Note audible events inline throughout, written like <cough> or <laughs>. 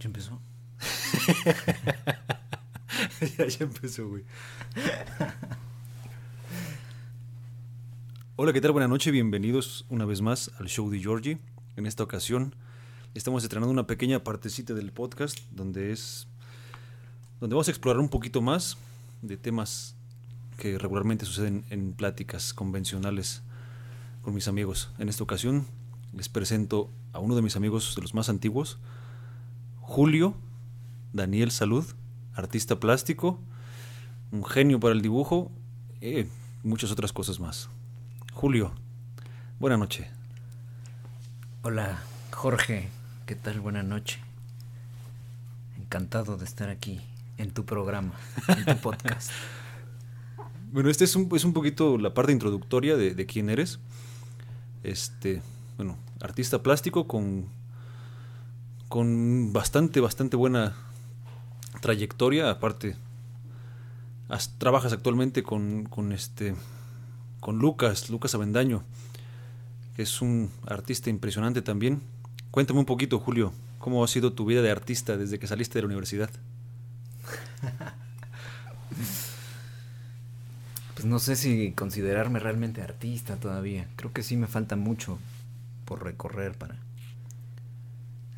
¿Ya empezó? <laughs> ya, empezó, güey. Hola, ¿qué tal? Buenas noches, bienvenidos una vez más al show de Georgie. En esta ocasión estamos estrenando una pequeña partecita del podcast donde es donde vamos a explorar un poquito más de temas que regularmente suceden en pláticas convencionales con mis amigos. En esta ocasión les presento a uno de mis amigos de los más antiguos, Julio Daniel Salud, artista plástico, un genio para el dibujo y muchas otras cosas más. Julio, buena noche. Hola, Jorge. ¿Qué tal? Buena noche. Encantado de estar aquí en tu programa, en tu podcast. <laughs> Bueno, este es un, es un poquito la parte introductoria de, de quién eres. Este, bueno, artista plástico con, con bastante, bastante buena trayectoria. Aparte, trabajas actualmente con, con este, con Lucas, Lucas Avendaño, que es un artista impresionante también. Cuéntame un poquito, Julio, cómo ha sido tu vida de artista desde que saliste de la universidad. <laughs> Pues no sé si considerarme realmente artista todavía. Creo que sí me falta mucho por recorrer para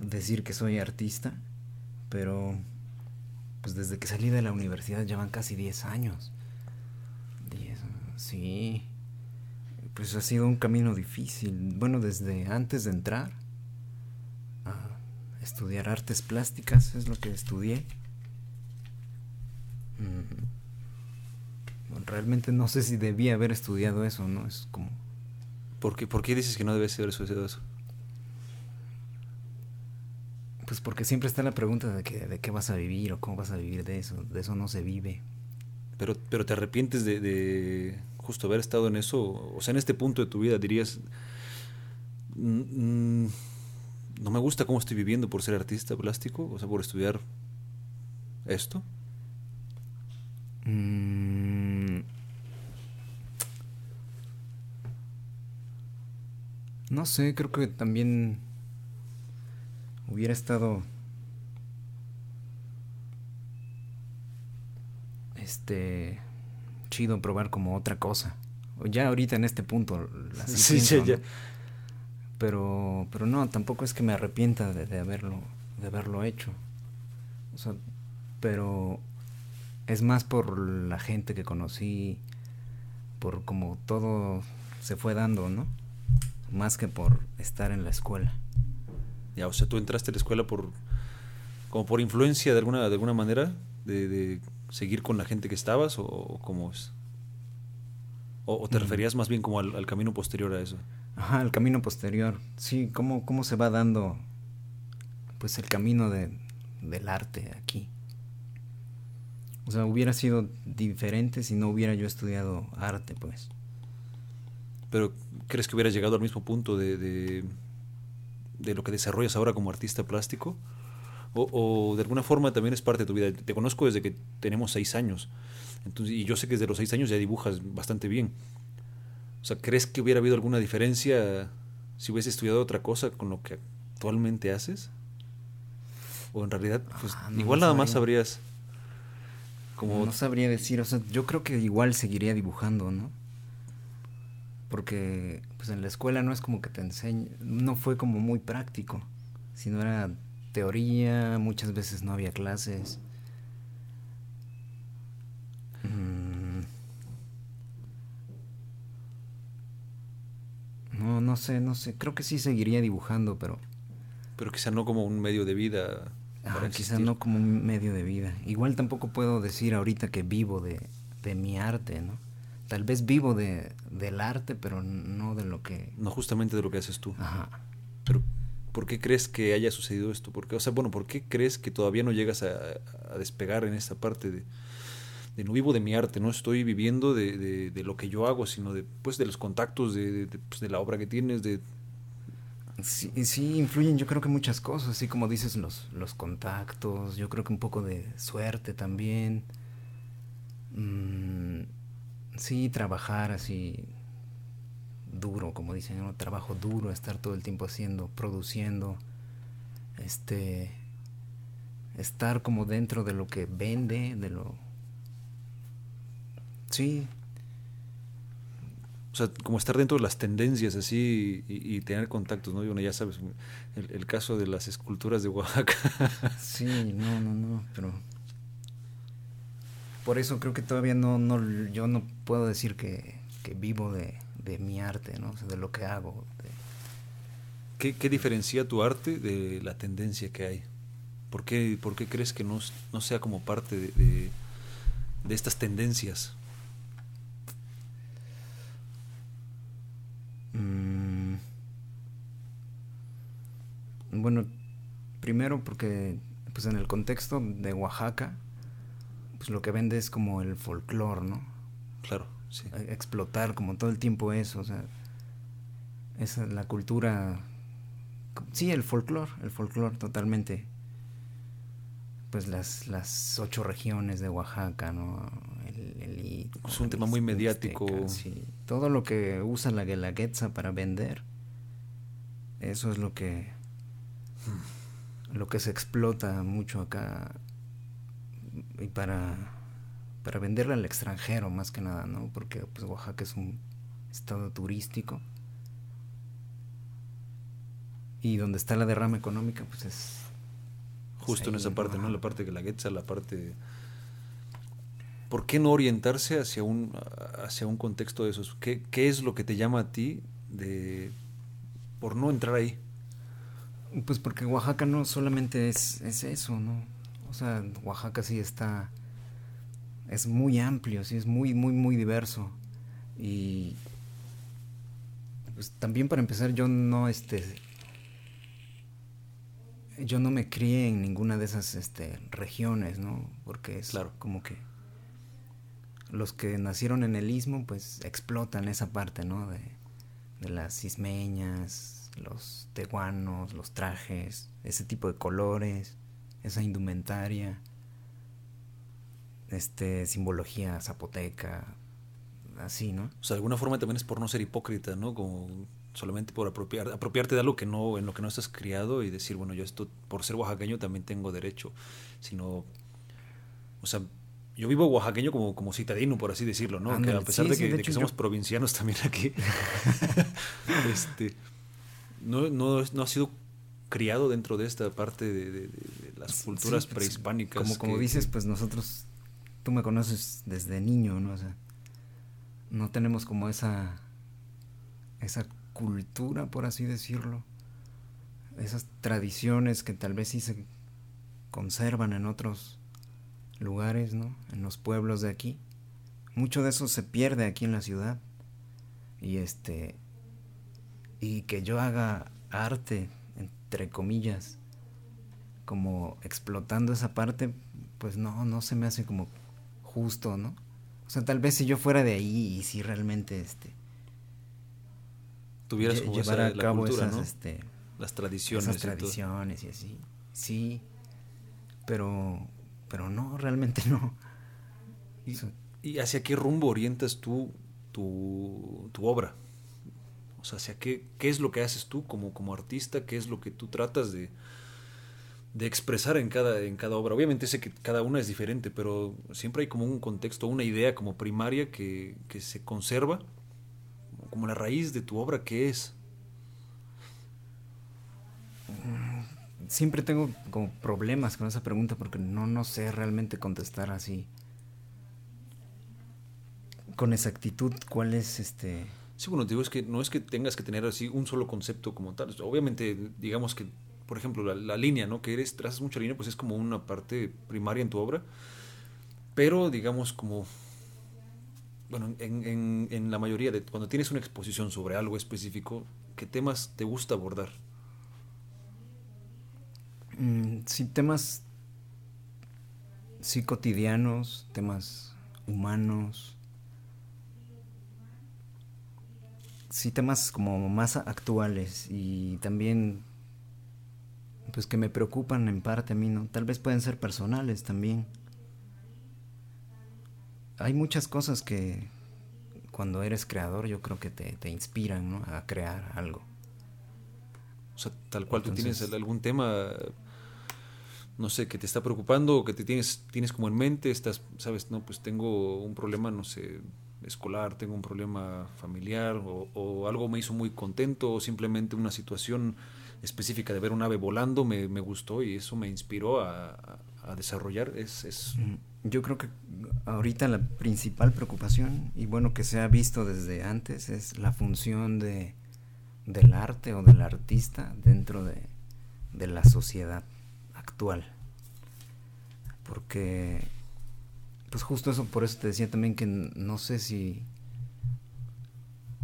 decir que soy artista. Pero pues desde que salí de la universidad ya van casi 10 años. 10, sí. Pues ha sido un camino difícil. Bueno, desde antes de entrar a estudiar artes plásticas es lo que estudié. Realmente no sé si debía haber estudiado eso, ¿no? Es como... ¿Por qué, por qué dices que no debes haber sucedido eso? Pues porque siempre está la pregunta de, que, de qué vas a vivir o cómo vas a vivir de eso. De eso no se vive. Pero, pero te arrepientes de, de justo haber estado en eso, o sea, en este punto de tu vida dirías, "Mm, mm, no me gusta cómo estoy viviendo por ser artista plástico, o sea, por estudiar esto. Mm. No sé, creo que también hubiera estado este chido probar como otra cosa. Ya ahorita en este punto así <laughs> Sí, pienso, ya, ya. ¿no? Pero pero no, tampoco es que me arrepienta de, de haberlo de haberlo hecho. O sea, pero es más por la gente que conocí, por como todo se fue dando, ¿no? Más que por estar en la escuela. Ya, o sea, tú entraste a la escuela por, como por influencia de alguna, de alguna manera, de, de seguir con la gente que estabas, o, o cómo es. O, o te Mm. referías más bien como al, al camino posterior a eso. Ajá, el camino posterior. Sí, cómo, cómo se va dando pues el camino de, del arte aquí. O sea, hubiera sido diferente si no hubiera yo estudiado arte, pues. Pero, ¿crees que hubieras llegado al mismo punto de, de, de lo que desarrollas ahora como artista plástico? O, o de alguna forma también es parte de tu vida. Te conozco desde que tenemos seis años. Entonces, y yo sé que desde los seis años ya dibujas bastante bien. O sea, ¿crees que hubiera habido alguna diferencia si hubieses estudiado otra cosa con lo que actualmente haces? O en realidad, pues Ah, no, igual nada más sabría. sabrías como... No sabría decir, o sea, yo creo que igual seguiría dibujando, ¿no? Porque pues en la escuela no es como que te enseñe, no fue como muy práctico, sino era teoría, muchas veces no había clases. Mm. No, no sé, no sé, creo que sí seguiría dibujando, pero Pero quizá no como un medio de vida. Ah, quizá no como un medio de vida. Igual tampoco puedo decir ahorita que vivo de, de mi arte, ¿no? Tal vez vivo de, del arte, pero no de lo que... No justamente de lo que haces tú. Ajá. Pero, ¿por qué crees que haya sucedido esto? Porque, o sea, bueno, ¿por qué crees que todavía no llegas a, a despegar en esta parte de, de no vivo de mi arte, no estoy viviendo de, de- de lo que yo hago, sino de, pues, de los contactos, de, pues, de la obra que tienes, de... Sí, sí, influyen yo creo que muchas cosas, así como dices los, los contactos, yo creo que un poco de suerte también. Mm, sí, trabajar así duro, como dicen, ¿no? trabajo duro, estar todo el tiempo haciendo, produciendo, este, estar como dentro de lo que vende, de lo... Sí. O sea, como estar dentro de las tendencias así y, tener contactos, ¿no? Y bueno, ya sabes, el, el, caso de las esculturas de Oaxaca. sí, no, no, no, pero... Por eso creo que todavía no, no yo no puedo decir que, que vivo de, de, mi arte, ¿no? O sea, de lo que hago. ¿Qué, ¿Qué diferencia tu arte de la tendencia que hay? ¿Por qué, por qué crees que no, no, sea como parte de, de, estas tendencias? Mm. Bueno, primero porque pues en el contexto de Oaxaca, pues lo que vende es como el folclore, ¿no? Claro, sí. E, explotar como todo el tiempo eso, o sea, esa es la cultura, sí, el folclore, el folclore totalmente pues las, las ocho regiones de Oaxaca, ¿no? El, es un tema muy mediático. sí. Todo lo que usa la Guelaguetza para vender, eso es lo que lo que se explota mucho acá y para para venderla al extranjero más que nada, ¿no? Porque pues Oaxaca es un estado turístico y donde está la derrama económica pues es Justo en esa parte, ¿no? La parte de la guetza, la parte... ¿Por qué no orientarse hacia un, hacia un contexto de esos? ¿Qué, ¿Qué es lo que te llama a ti de por no entrar ahí? Pues porque Oaxaca no solamente es, es eso, ¿no? O sea, Oaxaca sí está... Es muy amplio, sí, es muy, muy, muy diverso. Y... Pues también para empezar, yo no, este yo no me crié en ninguna de esas este, regiones, ¿no? Porque es claro. como que los que nacieron en el istmo, pues explotan esa parte, ¿no? De, de las ismeñas, los teguanos, los trajes, ese tipo de colores, esa indumentaria, este, simbología zapoteca, así, ¿no? O sea, de alguna forma también es por no ser hipócrita, ¿no? Como solamente por apropiar, apropiarte de algo que no, en lo que no estás criado y decir, bueno, yo esto, por ser oaxaqueño también tengo derecho, sino, o sea, yo vivo oaxaqueño como, como citadino, por así decirlo, ¿no? que a pesar de, que, somos provincianos también aquí, <laughs> este, no, no, no ha sido criado dentro de esta parte de, las culturas pues, prehispánicas. Como, como dices, pues nosotros, tú me conoces desde niño, ¿no? O sea, no tenemos como esa, esa cultura, por así decirlo, esas tradiciones que tal vez sí se conservan en otros lugares, ¿no? En los pueblos de aquí. Mucho de eso se pierde aquí en la ciudad. Y este y que yo haga arte entre comillas como explotando esa parte, pues no no se me hace como justo, ¿no? O sea, tal vez si yo fuera de ahí y si realmente este tuvieras como llevar a cabo esas, este, las tradiciones. Esas tradiciones y, así. Sí, pero, pero no, realmente no. ¿Y, hacia qué rumbo orientas tú tu, tu, obra? O sea, hacia qué, qué es lo que haces tú como, como artista, qué es lo que tú tratas de, de expresar en cada, en cada obra. Obviamente sé que cada una es diferente, pero siempre hay como un contexto, una idea como primaria que, que se conserva como la raíz de tu obra, ¿qué es? Siempre tengo como problemas con esa pregunta porque no, no sé realmente contestar así. Con exactitud, ¿cuál es este...? Sí, bueno, digo, es que no es que tengas que tener así un solo concepto como tal. Obviamente, digamos que, por ejemplo, la, línea, ¿no? Que eres, trazas mucha línea, pues es como una parte primaria en tu obra. Pero, digamos, como bueno, en, en, la mayoría de cuando tienes una exposición sobre algo específico, ¿qué temas te gusta abordar? Mm, sí, temas sí cotidianos, temas humanos, sí temas como más actuales y también pues que me preocupan en parte a mí, ¿no? Tal vez pueden ser personales también hay muchas cosas que cuando eres creador yo creo que te, inspiran ¿no? a crear algo. O sea, tal cual tú tienes algún tema, no sé, que te está preocupando o que te tienes, tienes como en mente, estás, sabes, no, pues tengo un problema, no sé, escolar, tengo un problema familiar o, o algo me hizo muy contento o simplemente una situación específica de ver un ave volando me, me gustó y eso me inspiró a, a desarrollar. Es, es... Yo creo que ahorita la principal preocupación, y bueno que se ha visto desde antes, es la función de, del arte o del artista dentro de, de la sociedad actual. Porque, pues justo eso, por eso te decía también que no sé si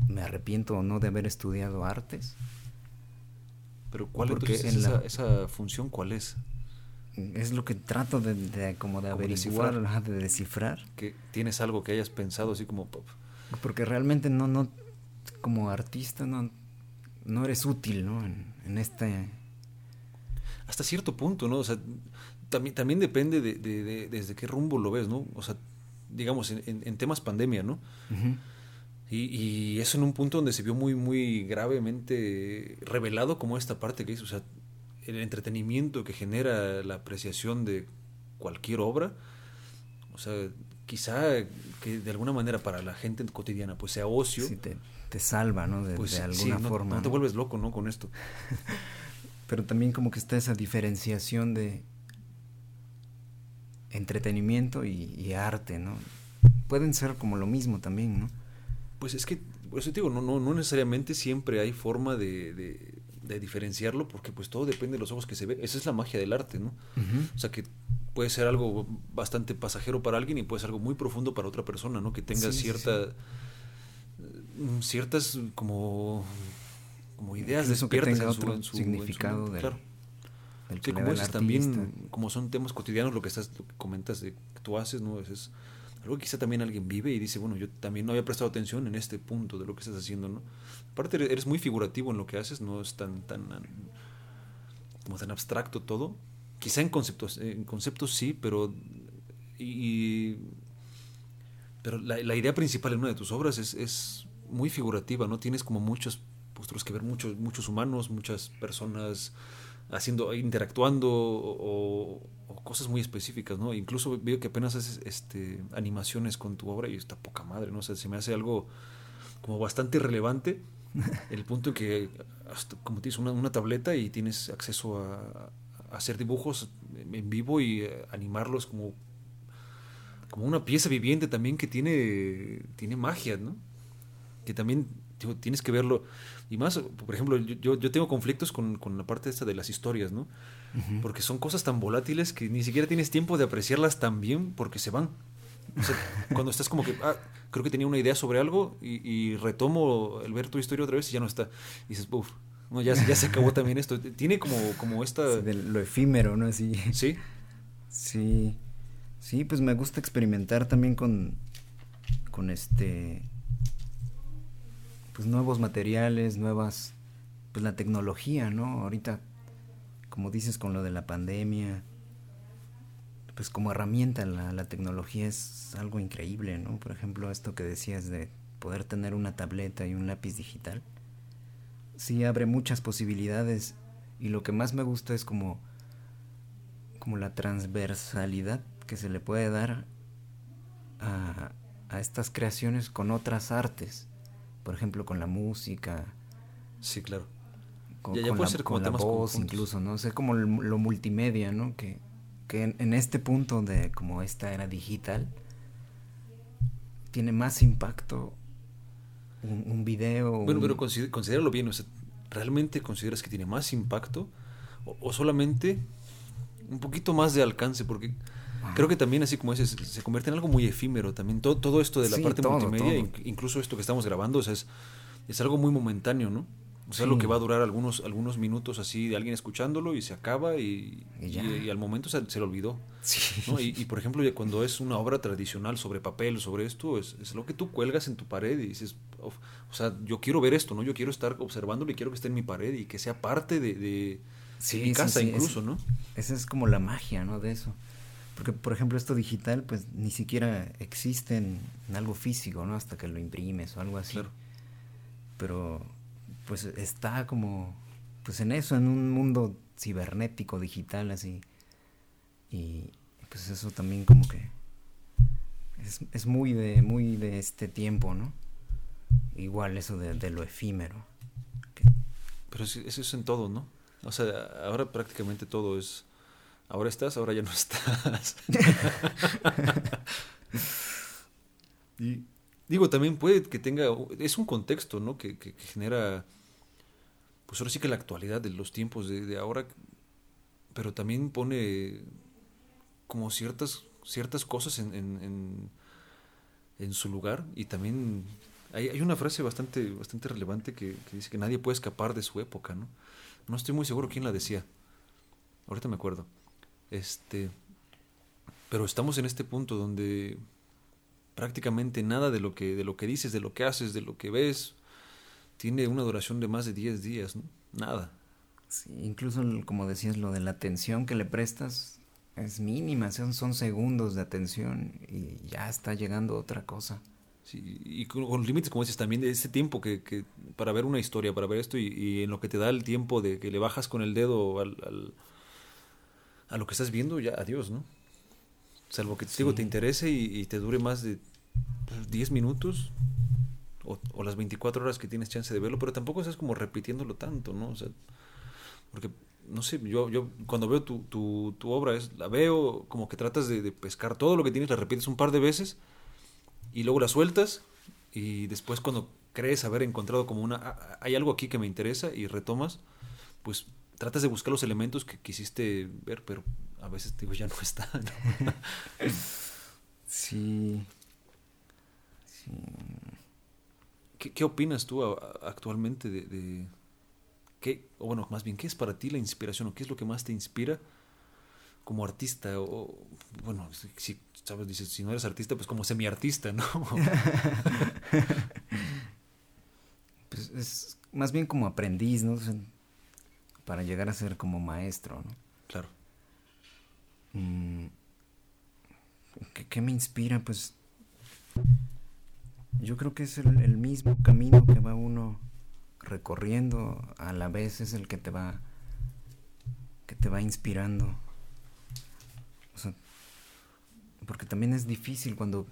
me arrepiento o no de haber estudiado artes. Pero ¿cuál es esa, esa función? ¿Cuál es? es lo que trato de, de como de averiguar, descifrar. de descifrar. Que tienes algo que hayas pensado así como porque realmente no no como artista no no eres útil, ¿no? En, en este hasta cierto punto, ¿no? O sea, también también depende de, de, desde qué rumbo lo ves, ¿no? O sea, digamos en, en, temas pandemia, ¿no? Y, y, eso en un punto donde se vio muy, muy gravemente revelado como esta parte que es, o sea, el entretenimiento que genera la apreciación de cualquier obra, o sea, quizá que de alguna manera para la gente cotidiana pues sea ocio. Sí, te, te salva, ¿no? De, pues, alguna forma. No te vuelves loco, ¿no? Con esto. <laughs> Pero también como que está esa diferenciación de entretenimiento y, arte, ¿no? Pueden ser como lo mismo también, ¿no? Pues es que, por eso te digo, no, no, no necesariamente siempre hay forma de de diferenciarlo porque pues todo depende de los ojos que se ve. Esa es la magia del arte, ¿no? O sea que puede ser algo bastante pasajero para alguien y puede ser algo muy profundo para otra persona, ¿no? Que tenga cierta mm, ciertas como como ideas despiertas en su, en su, significado claro. que como es también como son temas cotidianos lo que estás lo que comentas de que tú haces, ¿no? Es, que quizá también alguien vive y dice, bueno, yo también no había prestado atención en este punto de lo que estás haciendo, ¿no? Aparte eres muy figurativo en lo que haces, no es tan, tan, como tan abstracto todo. Quizá en conceptos, en conceptos sí, pero, y, pero la, idea principal en una de tus obras es, es muy figurativa, ¿no? Tienes como muchos postres que ver, muchos, muchos humanos, muchas personas haciendo, interactuando o, cosas muy específicas, ¿no? Incluso veo que apenas haces este, animaciones con tu obra y está poca madre, ¿no? O sea, se me hace algo como bastante relevante <laughs> el punto en que, como tienes una, una, tableta y tienes acceso a, hacer dibujos en vivo y eh, animarlos como, como una pieza viviente también que tiene, tiene magia, ¿no? Que también tienes que verlo. Y más, por ejemplo, yo, yo tengo conflictos con, con, la parte esta de las historias, ¿no? Porque son cosas tan volátiles que ni siquiera tienes tiempo de apreciarlas tan bien porque se van. <laughs> cuando estás como que, ah, creo que tenía una idea sobre algo y, retomo el ver tu historia otra vez y ya no está. Y dices, uff, no, ya, ya se acabó también esto. Tiene como, como esta... lo efímero, ¿no? Así. Sí. Sí. Sí, pues me gusta experimentar también con, con este pues nuevos materiales, nuevas, pues la tecnología, ¿no? Ahorita, como dices, con lo de la pandemia, pues como herramienta la, la tecnología es algo increíble, ¿no? Por ejemplo, esto que decías de poder tener una tableta y un lápiz digital, sí abre muchas posibilidades y lo que más me gusta es como, como la transversalidad que se le puede dar a, a estas creaciones con otras artes por ejemplo, con la música. Sí, claro. Con, ya, puede la, ser como con la voz, incluso, ¿no? sé como lo, multimedia, ¿no? Que, que en, este punto de como esta era digital, tiene más impacto un, un video. Bueno, pero considéralo bien, o sea, ¿realmente consideras que tiene más impacto? o solamente un poquito más de alcance? Porque Creo que también, así como dices, se convierte en algo muy efímero también. Todo, todo esto de la parte multimedia, incluso esto que estamos grabando, o sea, es, es algo muy momentáneo, ¿no? O sea, lo que va a durar algunos, algunos minutos así de alguien escuchándolo y se acaba y, y, al momento se, se le olvidó. ¿no? Y, por ejemplo, cuando es una obra tradicional sobre papel, sobre esto, es, es lo que tú cuelgas en tu pared y dices, o sea, yo quiero ver esto, ¿no? Yo quiero estar observándolo y quiero que esté en mi pared y que sea parte de, de, mi casa incluso, ¿no? Esa es como la magia, ¿no? De eso. Porque, por ejemplo, esto digital, pues ni siquiera existe en, algo físico, ¿no? Hasta que lo imprimes o algo así. Pero, pues está como, pues en eso, en un mundo cibernético, digital, así. Y pues eso también como que es, es muy de muy de este tiempo, ¿no? Igual eso de, de lo efímero. que- Pero eso es en todo, ¿no? O sea, ahora prácticamente todo es... Ahora estás, ahora ya no estás. <laughs> y digo, también puede que tenga... Es un contexto, ¿no? Que, que- que genera... Pues ahora sí que la actualidad de los tiempos de, de ahora, pero también pone como ciertas, ciertas cosas en, en, en, en su lugar y también hay, hay una frase bastante, bastante relevante que, que dice que nadie puede escapar de su época, ¿no? No estoy muy seguro quién la decía. Ahorita me acuerdo. Este, pero estamos en este punto donde prácticamente nada de lo que de lo que dices, de lo que haces, de lo que ves tiene una duración de más de 10 días, ¿no? Nada. sí, incluso como decías, lo de la atención que le prestas es mínima, son, son segundos de atención y ya está llegando otra cosa. Sí, y con, con límites, como dices, también de ese tiempo que, que para ver una historia, para ver esto, y, y en lo que te da el tiempo de que le bajas con el dedo al, al- a lo que estás viendo, ya adiós, ¿no? Salvo que te digo, Sí. te interese y, y te dure más de pues, 10 minutos o, o las 24 horas que tienes chance de verlo, pero tampoco estás como repitiéndolo tanto, ¿no? O sea, porque, no sé, yo, yo cuando veo tu, tu, tu obra, es, la veo como que tratas de, de pescar todo lo que tienes, la repites un par de veces y luego la sueltas y después cuando crees haber encontrado como una "Ah, hay algo aquí que me interesa y retomas pues tratas de buscar los elementos que quisiste ver pero a veces digo ya no está ¿no? <laughs> Sí. Sí. ¿Qué, qué opinas tú actualmente de, de qué o bueno más bien qué es para ti la inspiración o qué es lo que más te inspira como artista o bueno si, si, sabes dices si no eres artista pues como semiartista no <laughs> Pues es más bien como aprendiz, ¿no? O sea, para llegar a ser como maestro, ¿no? claro Mm, ¿Qué, qué me inspira? Pues yo creo que es el, el mismo camino que va uno recorriendo, a la vez es el que te va que te va inspirando. O sea, porque también es difícil cuando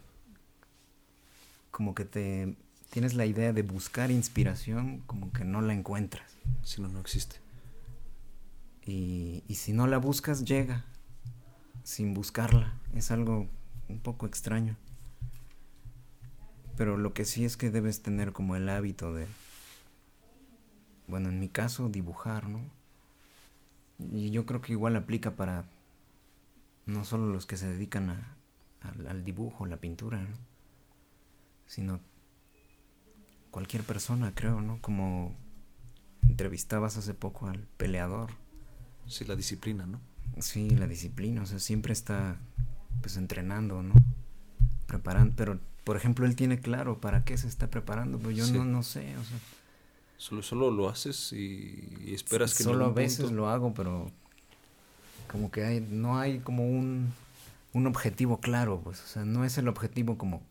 como que te tienes la idea de buscar inspiración, como que no la encuentras. si no no existe Y, si no la buscas, llega sin buscarla. Es algo un poco extraño. Pero lo que sí es que debes tener como el hábito de, bueno, en mi caso, dibujar, ¿no? Y yo creo que igual aplica para no solo los que se dedican a, al, al dibujo, la pintura, ¿no? Sino cualquier persona, creo, ¿no? Como entrevistabas hace poco al peleador. Sí la disciplina no Sí, la disciplina, o sea, siempre está pues entrenando, ¿no? Preparando, pero por ejemplo, él tiene claro para qué se está preparando, pero yo Sí. no, no sé, o sea, Solo, solo lo haces y, y esperas que solo a veces punto- lo hago, pero como que hay, no hay como un, un objetivo claro, pues, o sea, no es el objetivo como,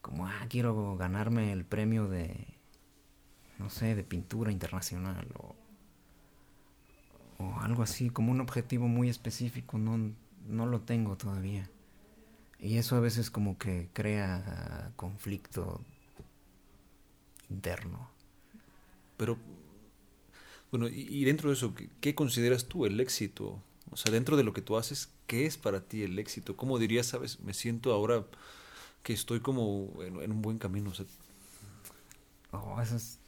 como, ah, quiero ganarme el premio de, no sé, de pintura internacional o, o algo así, como un objetivo muy específico, no, no lo tengo todavía. Y eso a veces como que crea conflicto interno. Pero, bueno, y, y dentro de eso, ¿qué, qué consideras tú el éxito? O sea, dentro de lo que tú haces, ¿qué es para ti el éxito? ¿Cómo dirías, sabes, me siento ahora que estoy como en, en un buen camino? O sea, Oh, eso es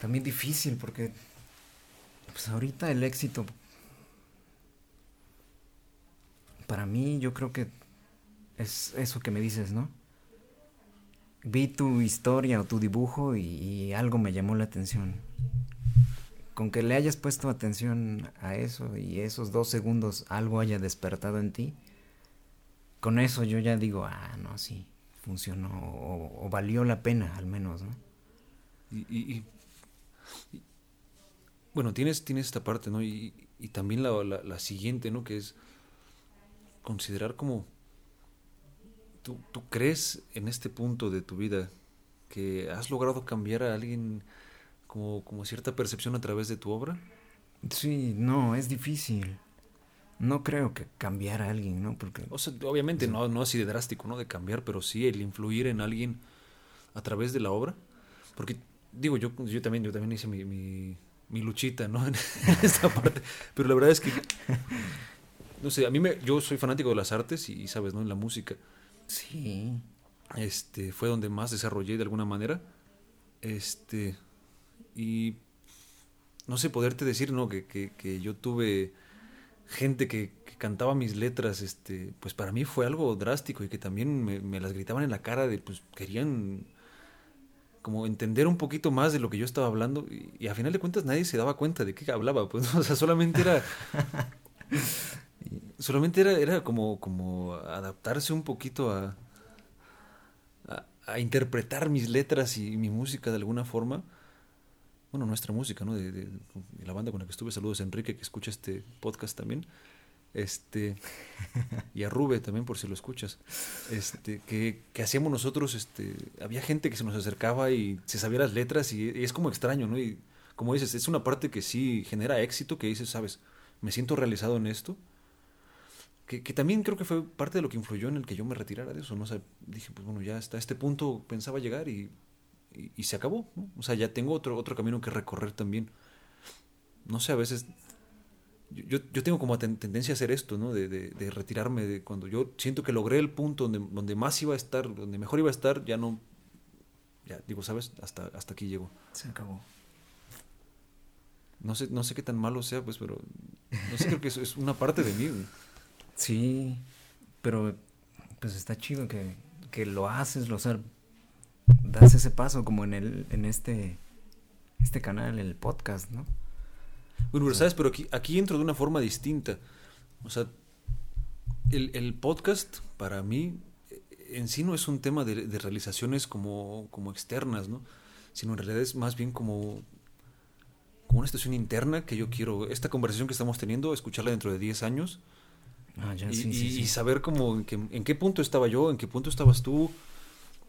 también difícil porque pues ahorita el éxito para mí yo creo que es eso que me dices, ¿no? Vi tu historia o tu dibujo y, algo me llamó la atención. Con que le hayas puesto atención a eso y esos dos segundos algo haya despertado en ti, con eso yo ya digo, ah, no, sí, funcionó o, o valió la pena al menos, ¿no? y- y- y- bueno, tienes, tienes esta parte, ¿no? Y, y también la, la, la siguiente, ¿no? Que es considerar como... ¿tú, ¿Tú crees en este punto de tu vida que has logrado cambiar a alguien como, como cierta percepción a través de tu obra? Sí, no, es difícil. no creo que cambiar a alguien, ¿no? Porque O sea, obviamente no, no así de drástico, ¿no? De cambiar, pero sí el influir en alguien a través de la obra. Porque, digo, yo, yo también, yo también hice mi, mi, mi luchita, ¿no? <laughs> En esta parte. Pero la verdad es que, no sé, a mí me, yo soy fanático de las artes y, sabes, ¿no? En la música. sí, Este, fue donde más desarrollé de alguna manera. Este, y no sé, poderte decir, ¿no? Que, que, que yo tuve gente que, que cantaba mis letras, este, pues para mí fue algo drástico y que también me, me las gritaban en la cara de, pues querían como entender un poquito más de lo que yo estaba hablando y, y a final de cuentas nadie se daba cuenta de qué hablaba, pues, o sea, solamente era... <laughs> solamente era, era como, como adaptarse un poquito a, a, a interpretar mis letras y mi música de alguna forma. Bueno, nuestra música, ¿no? De, de- de la banda con la que estuve. Saludos a Enrique, que escucha este podcast también. Este, y a Rube también, por si lo escuchas. Este, que, que hacíamos nosotros, este, había gente que se nos acercaba y se sabía las letras y, es como extraño, ¿no? Y como dices, es una parte que sí genera éxito, que dices, sabes, me siento realizado en esto. Que, que también creo que fue parte de lo que influyó en el que yo me retirara de eso, ¿no? O sea, dije, pues bueno, ya hasta este punto pensaba llegar y, y, y se acabó, ¿no? O sea, ya tengo otro, otro camino que recorrer también. No sé, a veces yo, yo- tengo como ten- tendencia a hacer esto, ¿no? De, de- de retirarme de cuando yo siento que logré el punto donde, donde más iba a estar, donde mejor iba a estar, ya no, ya digo, ¿sabes? Hasta, hasta aquí llego. se acabó. No sé, no sé qué tan malo sea, pues, pero no sé, creo que eso es una parte de mí. güey. Sí, pero pues está chido que, que lo haces, lo, o sea, das ese paso como en el, en este, este canal, el podcast, ¿no? Bueno, pero Sí. sabes, pero aquí, aquí entro de una forma distinta. O sea, el, el podcast para mí eh, en sí no es un tema de, de realizaciones como, como externas, ¿no? Sino en realidad es más bien como, como una situación interna que yo quiero, esta conversación que estamos teniendo, escucharla dentro de 10 años Ah, ya, y, sí, y- sí, y sí. saber como en qué, en qué punto estaba yo, en qué punto estabas tú.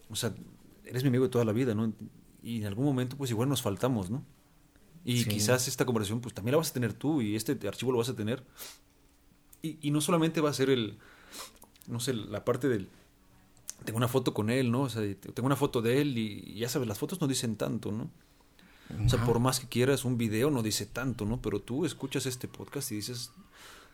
O sea, eres mi amigo de toda la vida, ¿no? Y en algún momento pues igual nos faltamos, ¿no? Y Sí. quizás esta conversación pues también la vas a tener tú y este archivo lo vas a tener. Y, y no solamente va a ser el, no sé, la parte del... Tengo una foto con él, ¿no? O sea, tengo una foto de él y, y ya sabes, las fotos no dicen tanto, ¿no? O sea, por más que quieras, un video no dice tanto, ¿no? Pero tú escuchas este podcast y dices,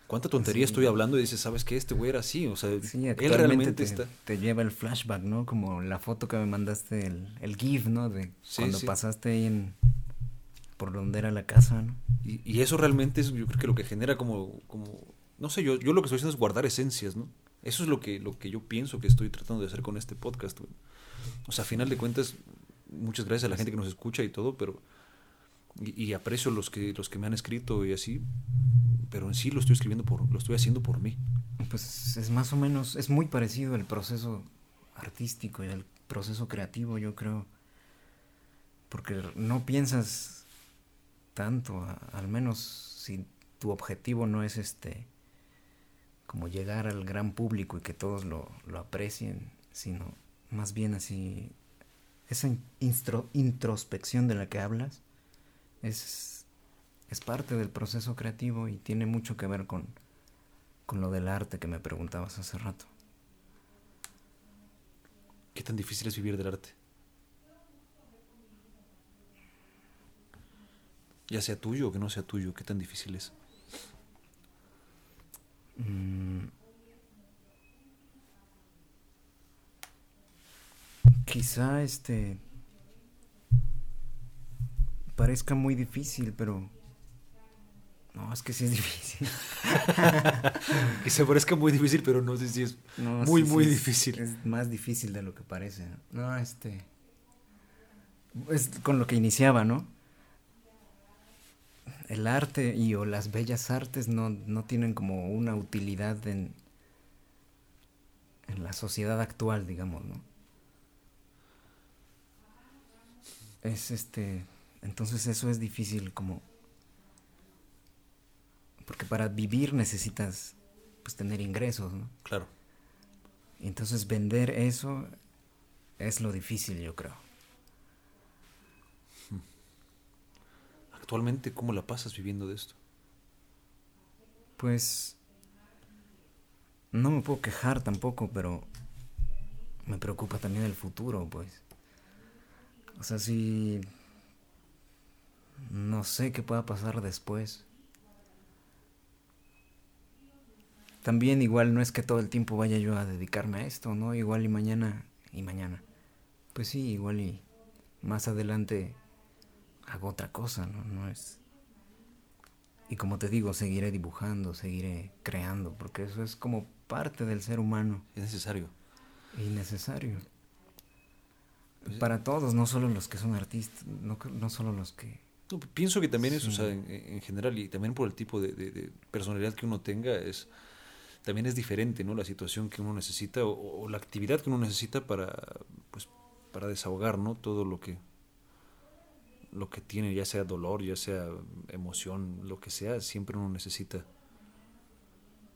¿cuánta tontería Sí. estoy hablando? Y dices, ¿sabes qué? Este güey era así. O sea, Sí, él realmente te, está... te lleva el flashback, ¿no? Como la foto que me mandaste, el, el GIF, ¿no? De Sí, cuando pasaste ahí en... por donde era la casa, ¿no? Y, y eso realmente es, yo creo que lo que genera como, como no sé, yo, yo lo que estoy haciendo es guardar esencias, ¿no? Eso es lo que, lo que yo pienso que estoy tratando de hacer con este podcast, güey. O sea, a final de cuentas, muchas gracias a la gente que nos escucha y todo, pero... Y, y aprecio los que, los que me han escrito y así, pero en sí lo estoy escribiendo por, lo estoy haciendo por mí. Pues es más o menos, es muy parecido el proceso artístico y el proceso creativo, yo creo. Porque no piensas tanto, al menos si tu objetivo no es este como llegar al gran público y que todos lo, lo aprecien, sino más bien así esa introspección de la que hablas es, es parte del proceso creativo y tiene mucho que ver con, con lo del arte que me preguntabas hace rato. ¿Qué tan difícil es vivir del arte? Ya sea tuyo o que no sea tuyo, ¿qué tan difícil es? Mm. Quizá este parezca muy difícil, pero no, es que sí es difícil. <laughs> Que se parezca muy difícil, pero no sé si es No, muy, sí, muy difícil. Es más difícil de lo que parece. No, este. Es con lo que iniciaba, ¿no? El arte y o las bellas artes no, no tienen como una utilidad en, en la sociedad actual, digamos, ¿no? Es este. Entonces eso es difícil como. Porque para vivir necesitas pues tener ingresos, ¿no? Claro. Entonces vender eso es lo difícil, yo creo. Actualmente, ¿cómo la pasas viviendo de esto? Pues no me puedo quejar tampoco, pero me preocupa también el futuro, pues. O sea, si... No sé qué pueda pasar después. También igual no es que todo el tiempo vaya yo a dedicarme a esto, ¿no? Igual y mañana y mañana. Pues sí, igual y más adelante hago otra cosa, ¿no? No es... Y como te digo, seguiré dibujando, seguiré creando, porque eso es como parte del ser humano. Es necesario. Y necesario. Pues Para todos, no solo los que son artistas, no, no solo los que... pienso que también es, o sea, en, general, y también por el tipo de, personalidad que uno tenga, es también es diferente, ¿no? La situación que uno necesita o, la actividad que uno necesita para, pues, para desahogar, ¿no? Todo lo que, lo que tiene, ya sea dolor, ya sea emoción, lo que sea, siempre uno necesita.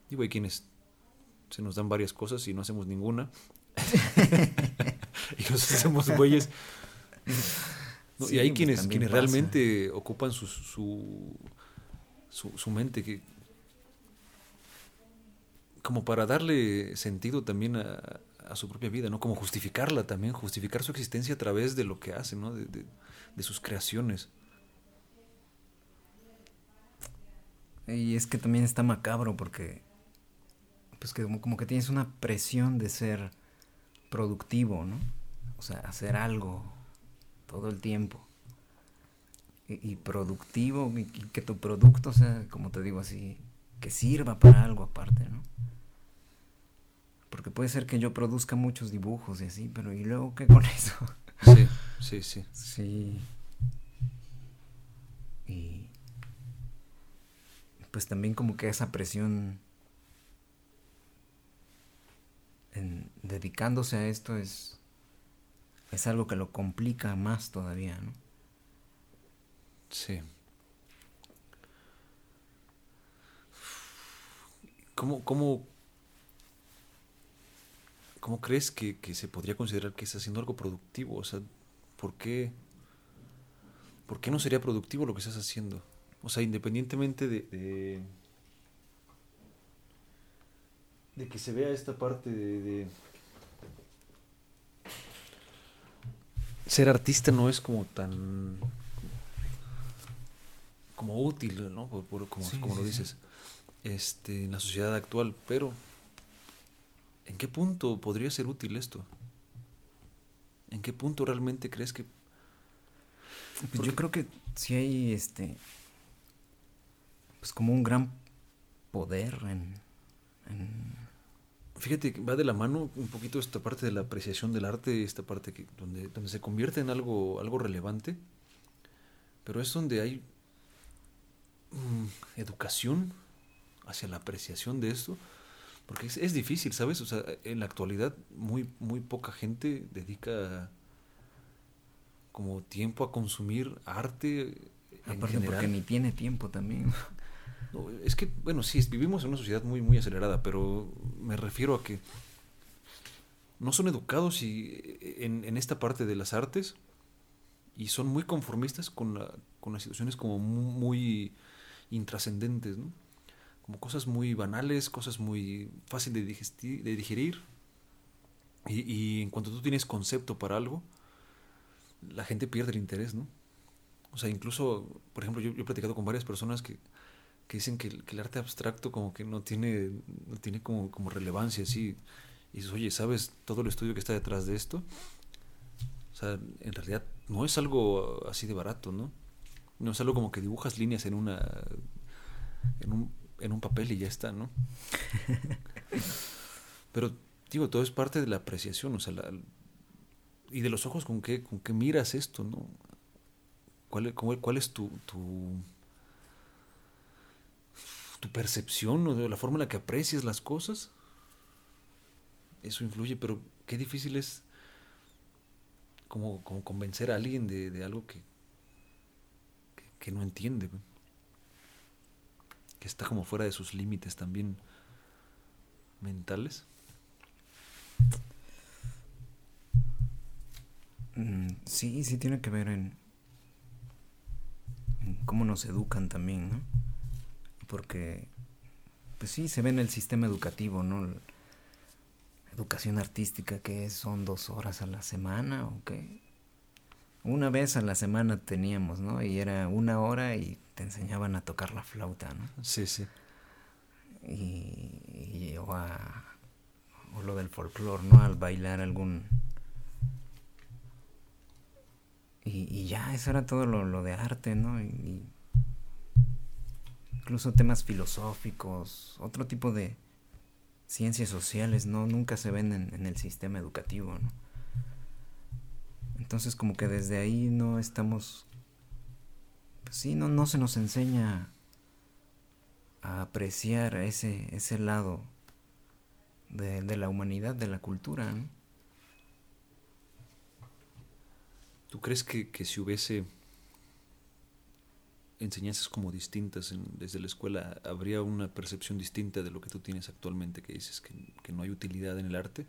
Digo, hay quienes se nos dan varias cosas y no hacemos ninguna. <laughs> y nos hacemos güeyes. y hay pues quienes, quienes realmente ocupan su, su, su, mente que como para darle sentido también a, a, su propia vida, ¿no? Como justificarla también, justificar su existencia a través de lo que hace, ¿no? De, de sus creaciones. Y es que también está macabro porque pues que como, que tienes una presión de ser productivo, ¿no? O sea, hacer algo todo el tiempo. Y, productivo, y, que tu producto sea, como te digo así, que sirva para algo aparte, ¿no? Porque puede ser que yo produzca muchos dibujos y así, pero ¿y luego qué con eso? Sí, <laughs> sí, sí. Sí. Y pues también como que esa presión en, dedicándose a esto es, es algo que lo complica más todavía, ¿no? Sí. ¿Cómo, cómo, cómo crees que, se podría considerar que está haciendo algo productivo? O sea, ¿por qué, ¿por qué no sería productivo lo que estás haciendo? O sea, independientemente de de que se vea esta parte de, ser artista no es como tan como útil, ¿no? como, lo dices, este, en la sociedad actual, pero ¿en qué punto podría ser útil esto? ¿En qué punto realmente crees que pues yo creo que si hay este pues como un gran poder en Fíjate que va de la mano un poquito esta parte de la apreciación del arte, esta parte que, donde, donde se convierte en algo, algo relevante, pero es donde hay mm, educación hacia la apreciación de esto, porque es, difícil, ¿sabes? O sea, en la actualidad muy, muy poca gente dedica como tiempo a consumir arte. Aparte porque ni tiene tiempo también es que, bueno, sí, vivimos en una sociedad muy, muy acelerada, pero me refiero a que no son educados y, en, esta parte de las artes y son muy conformistas con, la, con las situaciones como muy, intrascendentes, ¿no? Como cosas muy banales, cosas muy fáciles de, digerir. Y, en cuanto tú tienes concepto para algo, la gente pierde el interés, ¿no? O sea, incluso, por ejemplo, yo, yo he platicado con varias personas que que dicen que, el arte abstracto como que no tiene, no tiene como, como relevancia, así. Y dices, oye, ¿sabes todo el estudio que está detrás de esto? O sea, en realidad no es algo así de barato, ¿no? No es algo como que dibujas líneas en una en un, en un papel y ya está, ¿no? <laughs> Pero digo, todo es parte de la apreciación, o sea, y de los ojos con que con qué miras esto, ¿no? ¿Cuál, cuál es tu, tu tu percepción o de la forma en la que aprecias las cosas. Eso influye, pero qué difícil es como, como convencer a alguien de, algo que, que, no entiende, está como fuera de sus límites también mentales. Mm, sí, sí tiene que ver en, en cómo nos educan también, ¿no? porque pues sí, se ve en el sistema educativo, ¿no? Educación artística, que son dos horas a la semana o qué. Una vez a la semana teníamos, ¿no? Y era una hora y te enseñaban a tocar la flauta, ¿no? Sí, sí. Y, o, a, o lo del folclore, ¿no? Al bailar algún... Y, y ya, eso era todo lo, lo de arte, ¿no? Y, incluso temas filosóficos, otro tipo de ciencias sociales, ¿no? Nunca se ven en, en el sistema educativo, ¿no? Entonces como que desde ahí no estamos, pues sí, no, no se nos enseña a apreciar ese, ese lado de, de la humanidad, de la cultura. ¿Tú crees que, que si hubiese enseñanzas como distintas en, desde la escuela, habría una percepción distinta de lo que tú tienes actualmente, que dices que, no hay utilidad en el arte,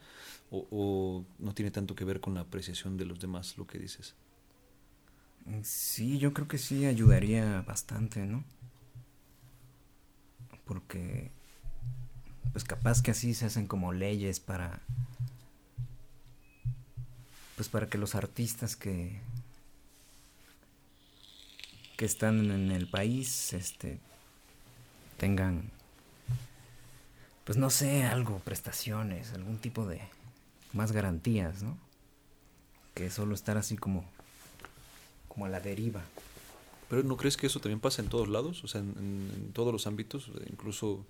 o, o, no tiene tanto que ver con la apreciación de los demás lo que dices? Sí, yo creo que sí ayudaría bastante, ¿no? Porque, pues capaz que así se hacen como leyes para, pues para que los artistas que que están en el país este tengan pues no sé algo prestaciones algún tipo de más garantías no que solo estar así como como a la deriva. Pero no crees que eso también pasa en todos lados o sea en, en, en todos los ámbitos incluso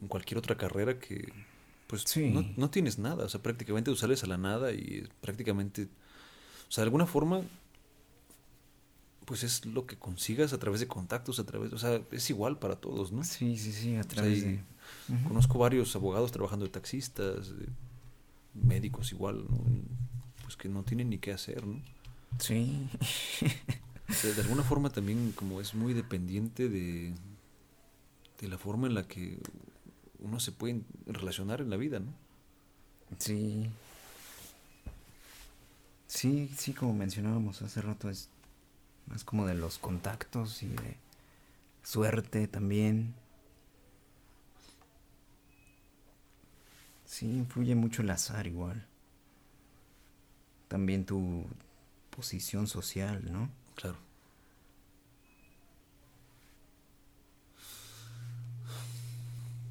en cualquier otra carrera que pues sí. no, no tienes nada. O sea prácticamente tú sales a la nada y prácticamente o sea de alguna forma pues es lo que consigas a través de contactos, a través, o sea, es igual para todos, ¿no? Sí, sí, sí, a través o sea, de... Uh -huh. Conozco varios abogados trabajando de taxistas, de médicos igual, ¿no? Pues que no tienen ni qué hacer, ¿no? Sí. o sea, de alguna forma también como es muy dependiente de, de la forma en la que uno se puede relacionar en la vida, ¿no? Sí. Sí, sí, como mencionábamos hace rato, es más como de los contactos y de suerte también. Sí, influye mucho el azar igual. También tu posición social, ¿no? Claro.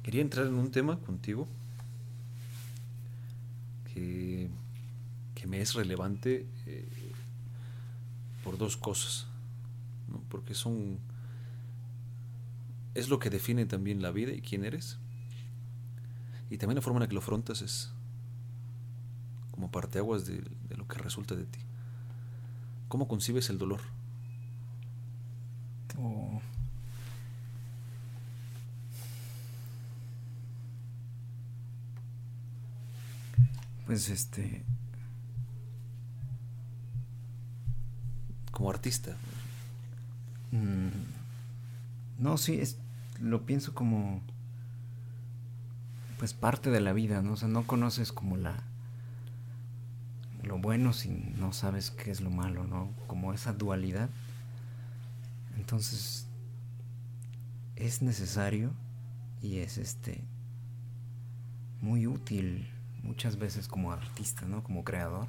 Quería entrar en un tema contigo que, que me es relevante eh, por dos cosas, porque son es lo que define también la vida y quién eres, y también la forma en la que lo afrontas es como parteaguas de, de lo que resulta de ti. ¿Cómo concibes el dolor? Oh. Pues este como artista. Mm, no, sí, es, lo pienso como pues parte de la vida, ¿no? O sea, no conoces como la lo bueno si no sabes qué es lo malo, ¿no? Como esa dualidad. Entonces es necesario y es este muy útil muchas veces como artista, ¿no? Como creador.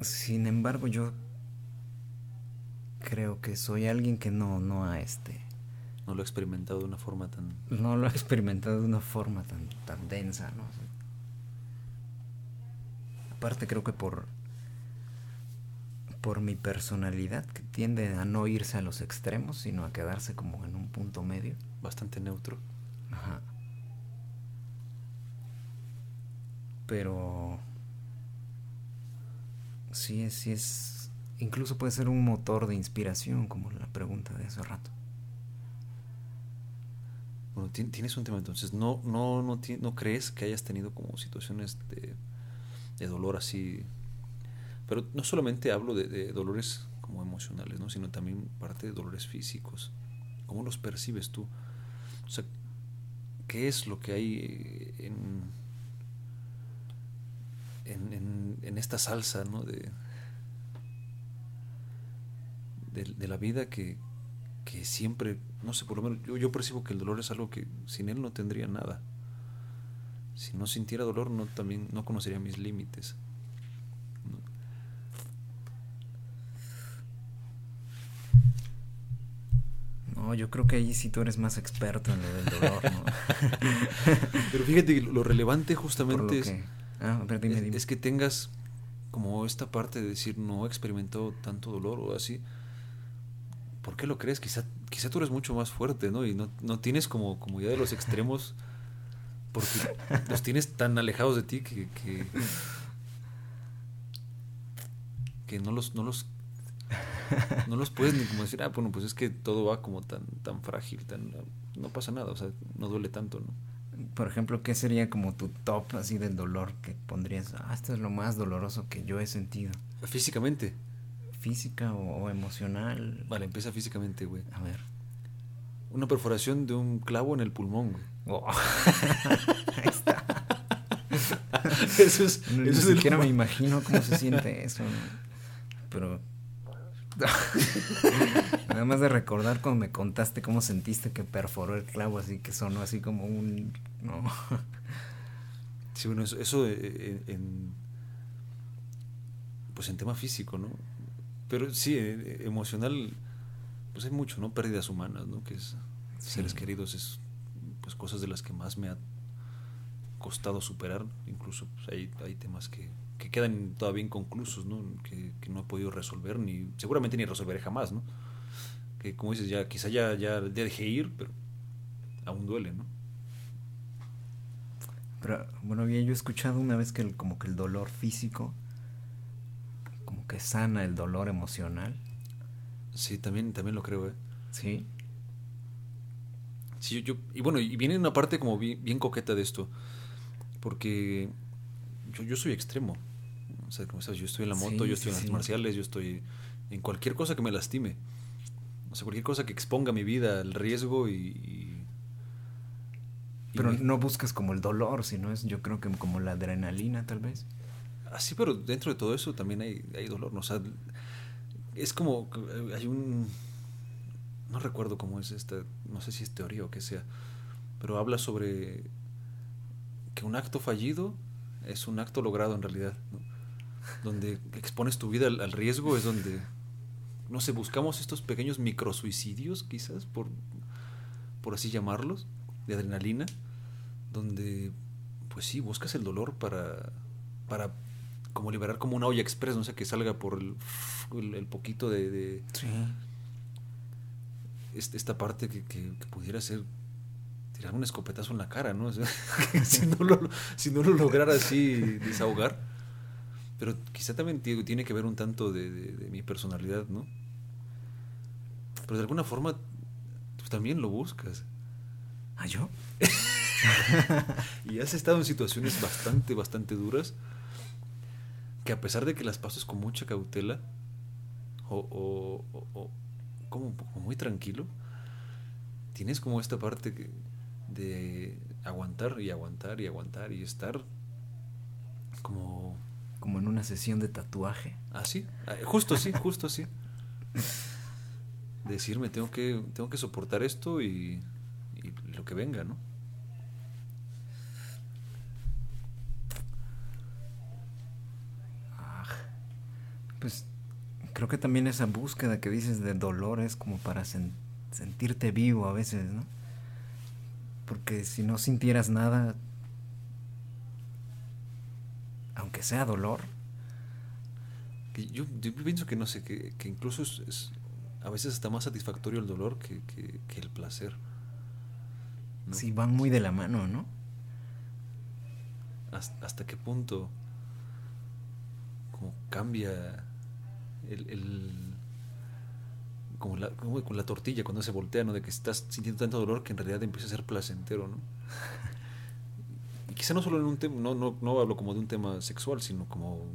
Sin embargo, yo creo que soy alguien que no, no ha este. No lo ha experimentado de una forma tan. No lo ha experimentado de una forma tan, tan densa, ¿no? Aparte creo que por. por mi personalidad, que tiende a no irse a los extremos, sino a quedarse como en un punto medio. Bastante neutro. Ajá. Pero sí es, sí es, incluso puede ser un motor de inspiración, como la pregunta de hace rato. Bueno, tienes un tema entonces, ¿no, no, no, no crees que hayas tenido como situaciones de, dolor así? Pero no solamente hablo de, de, dolores como emocionales, ¿no? sino también parte de dolores físicos. ¿Cómo los percibes tú? O sea, ¿qué es lo que hay en, en, en, en esta salsa ¿no? de, de, de, la vida que, que siempre, no sé, por lo menos yo, yo percibo que el dolor es algo que sin él no tendría nada. Si no sintiera dolor, no, también no conocería mis límites. No, yo creo que ahí sí tú eres más experto en lo del dolor, ¿no? <laughs> Pero fíjate que lo relevante justamente es. Ah, ver, dime, es, dime. es que tengas como esta parte de decir no he experimentado tanto dolor o así. ¿Por qué lo crees? Quizá, quizá tú eres mucho más fuerte, ¿no? Y no, no tienes como, como idea de los extremos porque <laughs> los tienes tan alejados de ti que, que, que no los, no los no los puedes ni como decir, ah, bueno, pues es que todo va como tan, tan frágil, tan, no pasa nada, o sea, no duele tanto, ¿no? Por ejemplo, ¿qué sería como tu top así del dolor que pondrías? Ah, esto es lo más doloroso que yo he sentido. Físicamente, Física o, o emocional. vale, empieza físicamente, güey. A ver. Una perforación de un clavo en el pulmón, güey. Oh. <laughs> <laughs> Ahí está. Eso es, No, eso ni es siquiera me más- imagino cómo se siente <laughs> eso. ¿no? Pero. <laughs> Nada más de recordar cuando me contaste cómo sentiste que perforó el clavo, así que sonó así como un. No. <laughs> Sí, bueno, eso, eso eh, en, en- pues en tema físico, ¿no? Pero sí, eh, emocional, pues hay mucho, ¿no? Pérdidas humanas, ¿no? Que es seres queridos, es pues cosas de las que más me ha costado superar, incluso pues, hay, hay temas que, que quedan todavía inconclusos, ¿no? Que, que no he podido resolver, ni seguramente ni resolveré jamás, ¿no? Que como dices, ya quizá ya, ya, dejé ir, pero aún duele, ¿no? Pero bueno, había yo escuchado una vez que el, como que el dolor físico como que sana el dolor emocional. Sí, también, también lo creo, ¿eh? Sí. Sí, yo, yo- y bueno, y viene una parte como bien, bien coqueta de esto, porque yo, yo soy extremo. O sea, como sabes, yo estoy en la moto, Sí, yo estoy sí, en las sí. marciales, yo estoy en cualquier cosa que me lastime. O sea, cualquier cosa que exponga mi vida al riesgo y... y- y Pero me- no buscas como el dolor, sino es yo creo que como la adrenalina tal vez. Así, pero dentro de todo eso también hay, hay dolor, ¿no? O sea, es como, hay un, no recuerdo cómo es esta, no sé si es teoría o qué sea, pero habla sobre que un acto fallido es un acto logrado en realidad, ¿no? Donde expones tu vida al, al riesgo es donde, no sé, buscamos estos pequeños microsuicidios quizás, por, por así llamarlos, de adrenalina, donde, pues sí, buscas el dolor para, para como liberar como una olla express, no sé, que salga por el, el, el poquito de, de Sí. est- esta parte que, que- que pudiera ser tirar un escopetazo en la cara, ¿no? O sea, <laughs> si, no lo, si no lo lograra así desahogar. Pero quizá también ti- tiene que ver un tanto de, de- de mi personalidad, ¿no? Pero de alguna forma tú también lo buscas. ¿Ah, yo? <laughs> Y has estado en situaciones bastante, bastante duras que a pesar de que las pases con mucha cautela o, o- o- o como, como muy tranquilo, tienes como esta parte que- de aguantar y aguantar y aguantar y estar como Como en una sesión de tatuaje. así, ah, justo así, justo así. Decirme, tengo que, tengo que soportar esto y, y lo que venga, ¿no? Ah, pues creo que también esa búsqueda que dices de dolor es como para sen- sentirte vivo a veces, ¿no? Porque si no sintieras nada, aunque sea dolor, yo, yo pienso que no sé, que, que incluso es, es a veces está más satisfactorio el dolor que, que- que el placer. ¿no? sí van muy de la mano, ¿no? Hasta, hasta qué punto como cambia el, el- como, la, como con la tortilla cuando se voltea, ¿no? De que estás sintiendo tanto dolor que en realidad empieza a ser placentero, ¿no? <laughs> Quizá no solo en un tema, no, no, no hablo como de un tema sexual, sino como,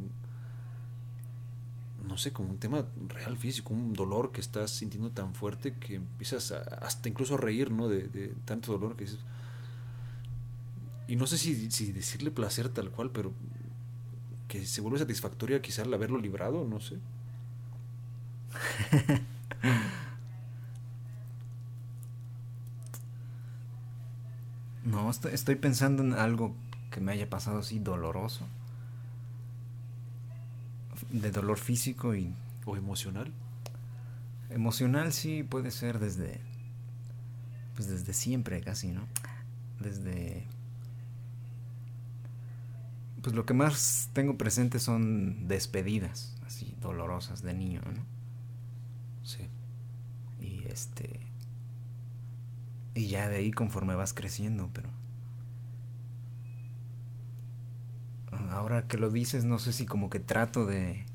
no sé, como un tema real físico, un dolor que estás sintiendo tan fuerte que empiezas a- hasta incluso a reír, ¿no? De, tanto dolor que dices. Y no sé si, si decirle placer tal cual, pero que se vuelve satisfactoria quizá al haberlo librado, no sé. <laughs> No, estoy, pensando en algo que me haya pasado así doloroso. De dolor físico y ¿O emocional? emocional sí puede ser desde pues desde siempre casi, ¿no? Desde pues lo que más tengo presente son despedidas así dolorosas de niño, ¿no? Sí. Y este. Y ya de ahí conforme vas creciendo, pero. Ahora que lo dices, no sé si como que trato de.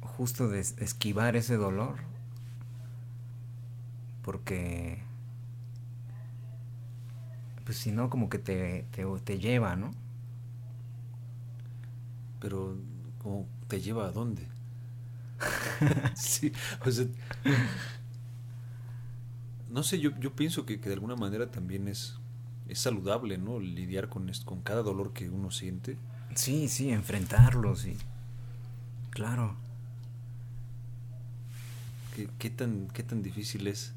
Justo de es- esquivar ese dolor. Porque. Pues si no, como que te, te, te lleva, ¿no? Pero, ¿cómo te lleva a dónde? <laughs> <laughs> sí, o sea, no sé, yo, yo pienso que, que de alguna manera también es, es saludable, ¿no? Lidiar con, es- con cada dolor que uno siente. Sí, sí, enfrentarlos y. Claro. ¿Qué, qué tan, ¿Qué tan difícil es?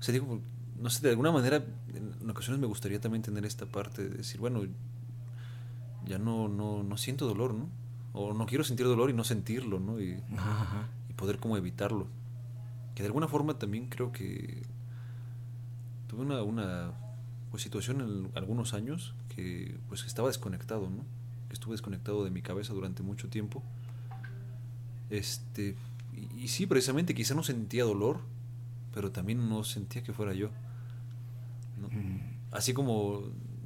O sea, digo, no sé, de alguna manera, en ocasiones me gustaría también tener esta parte de decir, bueno, ya no, no, no siento dolor, ¿no? O no quiero sentir dolor y no sentirlo, ¿no? Y, Ajá, ajá. y poder como evitarlo. Que de alguna forma también creo que tuve una, una pues, situación en algunos años que pues estaba desconectado, ¿no? Estuve desconectado de mi cabeza durante mucho tiempo. Este, y, y sí, precisamente, quizá no sentía dolor, pero también no sentía que fuera yo. ¿no? Así como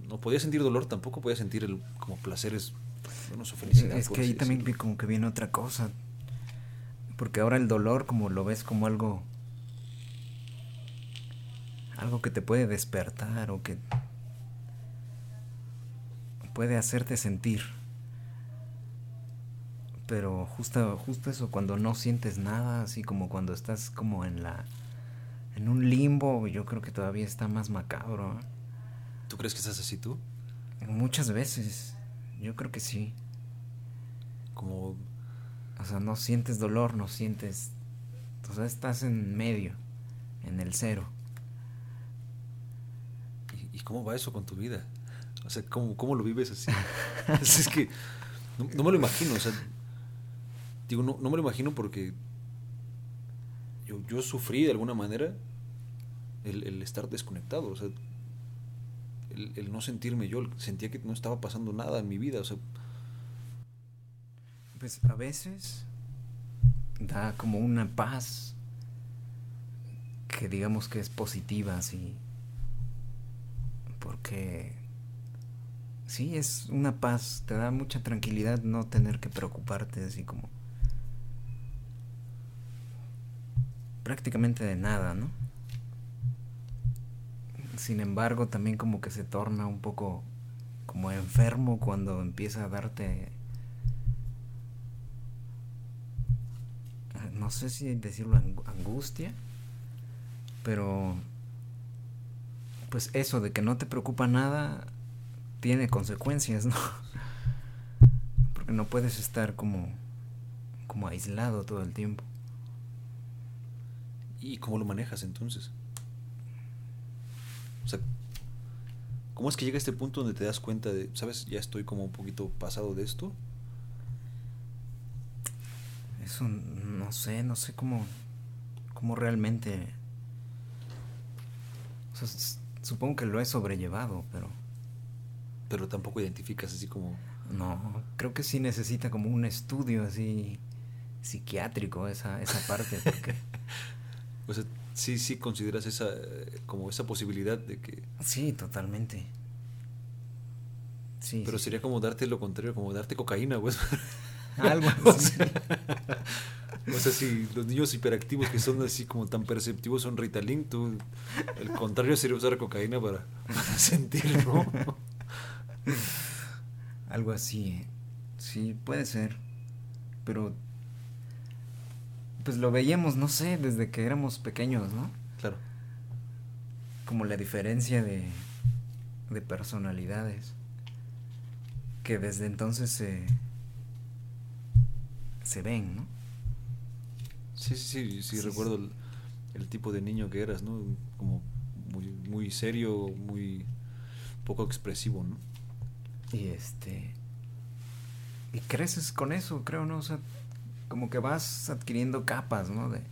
no podía sentir dolor, tampoco podía sentir el, como placeres, bueno, su felicidad. Es que ahí también decirlo. como que viene otra cosa. Porque ahora el dolor como lo ves como algo... Algo que te puede despertar o que puede hacerte sentir. Pero justo, justo eso, cuando no sientes nada, así como cuando estás como en la... En un limbo, yo creo que todavía está más macabro. ¿Tú crees que estás así tú? Muchas veces, yo creo que sí. Como O sea, no sientes dolor, no sientes... O sea, estás en medio, en el cero. ¿Y, y cómo va eso con tu vida? O sea, ¿cómo, cómo lo vives así? <laughs> es que no, no me lo imagino, o sea, digo, no, no me lo imagino porque yo, yo sufrí de alguna manera el, el estar desconectado, o sea, el, el no sentirme yo, sentía que no estaba pasando nada en mi vida, o sea, Pues a veces da como una paz que digamos que es positiva, así. Porque sí, es una paz, te da mucha tranquilidad no tener que preocuparte así como prácticamente de nada, ¿no? Sin embargo, también como que se torna un poco como enfermo cuando empieza a darte no sé si decirlo ang- angustia, pero pues eso de que no te preocupa nada tiene consecuencias, <laughs> ¿no? Porque no puedes estar como como aislado todo el tiempo. ¿y cómo lo manejas entonces? O sea, ¿cómo es que llega a este punto donde te das cuenta de, sabes, ya estoy como un poquito pasado de esto? Eso no sé, no sé cómo cómo realmente o sea, s- supongo que lo he sobrellevado, pero Pero tampoco identificas así como... No, creo que sí necesita como un estudio así psiquiátrico esa, esa parte, porque <laughs> O sea, sí, sí consideras esa, eh, como esa posibilidad de que... sí, totalmente. Sí. Pero sí, sería como darte lo contrario, como darte cocaína, pues. <laughs> <laughs> Algo o, así. sea, o sea, si los niños hiperactivos que son así como tan perceptivos son Ritalin, tú, el contrario sería usar cocaína para, para sentir, ¿no? algo así. eh. Sí, puede ser. Pero pues lo veíamos, no sé, desde que éramos pequeños, ¿no? Claro. Como la diferencia de de personalidades que desde entonces se se ven, ¿no? Sí, sí, sí, sí, recuerdo el, el tipo de niño que eras, ¿no? Como muy, muy serio, muy poco expresivo, ¿no? Y este. Y creces con eso, creo, ¿no? O sea, como que vas adquiriendo capas, ¿no? De.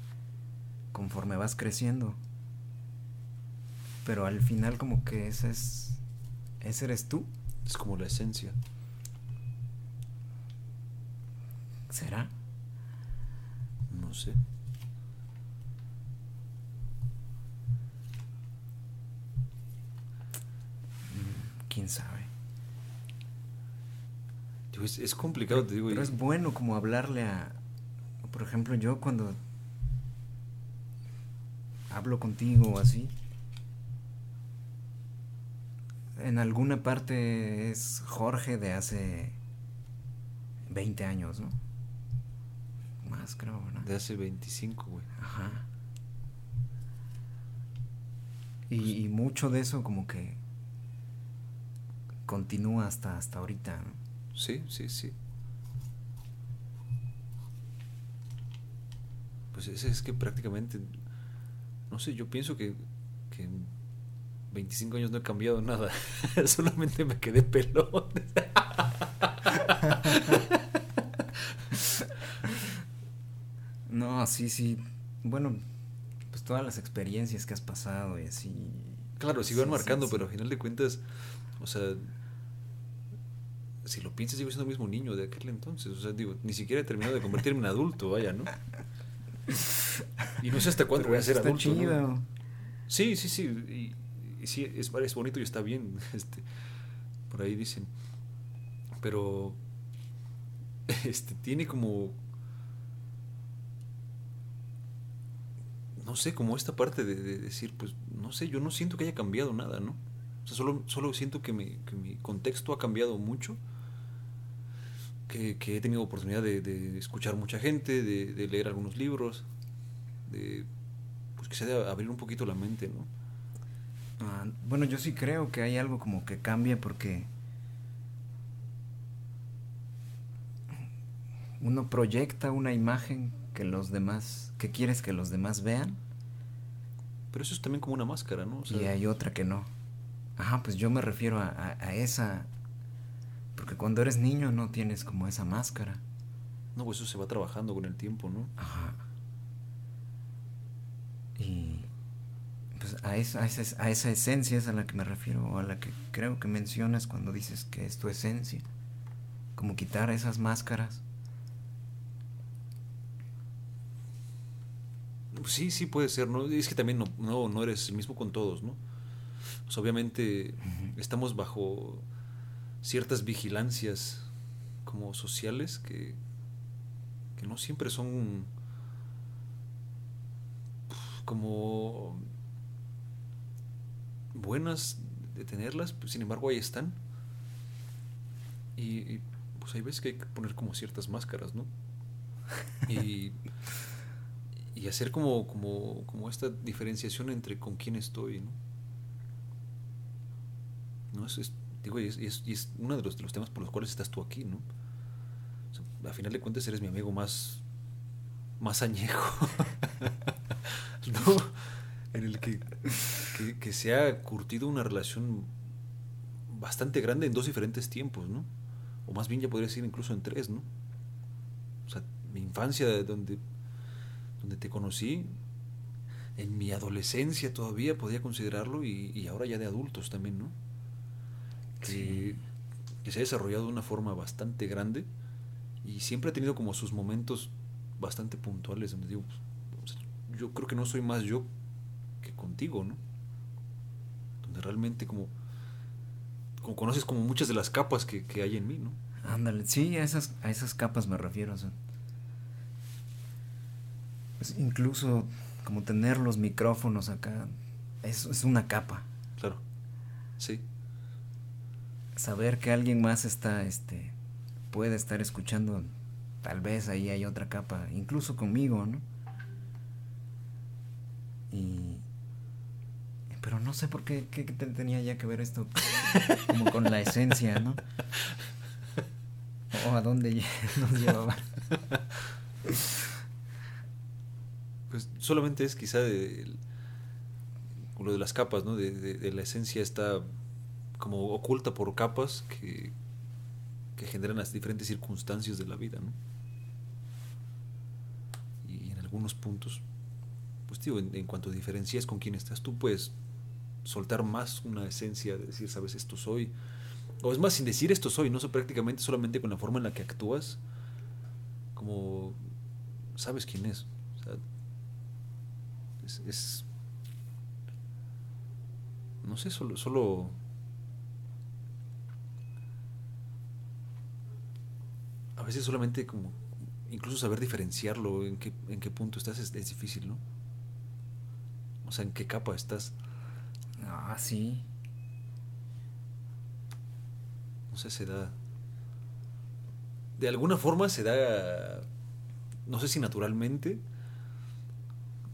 conforme vas creciendo. Pero al final, como que ese es. ese eres tú. Es como la esencia. ¿Será? No sé. quién sabe. Es, es complicado, te digo. Pero es bueno como hablarle a. Por ejemplo, yo cuando hablo contigo o así. En alguna parte es Jorge de hace 20 años, ¿no? Más creo, ¿no? de hace 25, güey. Ajá. Y, y mucho de eso como que continúa hasta, hasta ahorita, ¿no? Sí, sí, sí. Pues es, es que prácticamente, no sé, yo pienso que, que en 25 años no he cambiado nada. <laughs> Solamente me quedé pelón. <laughs> No, sí, sí. Bueno, pues todas las experiencias que has pasado y así. Claro, sí van Sí, marcando, sí, pero al final de cuentas, o sea, si lo piensas, sigo siendo el mismo niño de aquel entonces. O sea, digo, ni siquiera he terminado de convertirme en adulto, vaya, ¿no? Y no sé hasta cuándo voy a ser está adulto. Sí, sí, sí. Y, y sí, es, es bonito y está bien. <laughs> Este, por ahí dicen. Pero. <laughs> Este, tiene como. No sé, como esta parte de, de decir, pues, no sé, yo no siento que haya cambiado nada, ¿no? O sea, solo, solo siento que mi, contexto ha cambiado mucho. Que, he tenido oportunidad de, de escuchar mucha gente, de, de leer algunos libros, de pues se debe abrir un poquito la mente, ¿no? Ah, bueno, yo sí creo que hay algo como que cambia porque uno proyecta una imagen que los demás, que quieres que los demás vean Pero eso es también como una máscara, ¿no? O sea, y hay otra que no. Ajá, pues yo me refiero a, a- a esa, porque cuando eres niño no tienes como esa máscara. No, pues eso se va trabajando con el tiempo, ¿no? Ajá. Y pues a esa, a, esa, a esa esencia es a la que me refiero, o a la que creo que mencionas cuando dices que es tu esencia. Como quitar esas máscaras. Pues sí, sí puede ser, ¿no? Es que también no, no, no eres el mismo con todos, ¿no? Pues obviamente estamos bajo ciertas vigilancias como sociales que, que no siempre son como buenas de tenerlas, pues, sin embargo ahí están. Y, y, pues hay veces que hay que poner como ciertas máscaras, ¿no? <laughs> Y, y hacer como, como, como esta diferenciación entre con quién estoy, ¿no? ¿No? Es, es- digo, y es, uno de los, de los temas por los cuales estás tú aquí, ¿no? A final de cuentas eres mi amigo más, más añejo, <laughs> ¿no? En el que, que, que se ha curtido una relación bastante grande en dos diferentes tiempos, ¿no? O más bien ya podría decir incluso en tres, ¿no? O sea, mi infancia donde, donde te conocí, en mi adolescencia todavía podía considerarlo y, y ahora ya de adultos también, ¿no? Que, Sí. que se ha desarrollado de una forma bastante grande y siempre ha tenido como sus momentos bastante puntuales donde digo, pues, yo creo que no soy más yo que contigo, ¿no? Donde realmente como, como conoces como muchas de las capas que, que hay en mí, ¿no? Ándale, sí, a esas, a esas capas me refiero. o sea. Pues incluso como tener los micrófonos acá, es, es una capa. Claro. Sí. Saber que alguien más está, este, puede estar escuchando, tal vez ahí hay otra capa, incluso conmigo, ¿no? Y... Pero no sé por qué, qué te- tenía ya que ver esto como con la esencia, ¿no? <laughs> O a dónde nos <laughs> llevaba. <laughs> Pues solamente es quizá de- el- lo de las capas, ¿no? De, de- de la esencia está como oculta por capas que, que generan las diferentes circunstancias de la vida, ¿no? Y en algunos puntos, pues digo, en, cuanto diferencias con quién estás, tú puedes soltar más una esencia de decir, sabes, esto soy. O es más, sin decir esto soy, no sé, prácticamente solamente con la forma en la que actúas, como sabes quién es. Es, es- no sé, solo, solo a veces solamente como incluso saber diferenciarlo en qué, en qué punto estás es, es difícil, ¿no? O sea, en qué capa estás. Ah, sí. No sé, se da. De alguna forma se da. No sé si naturalmente.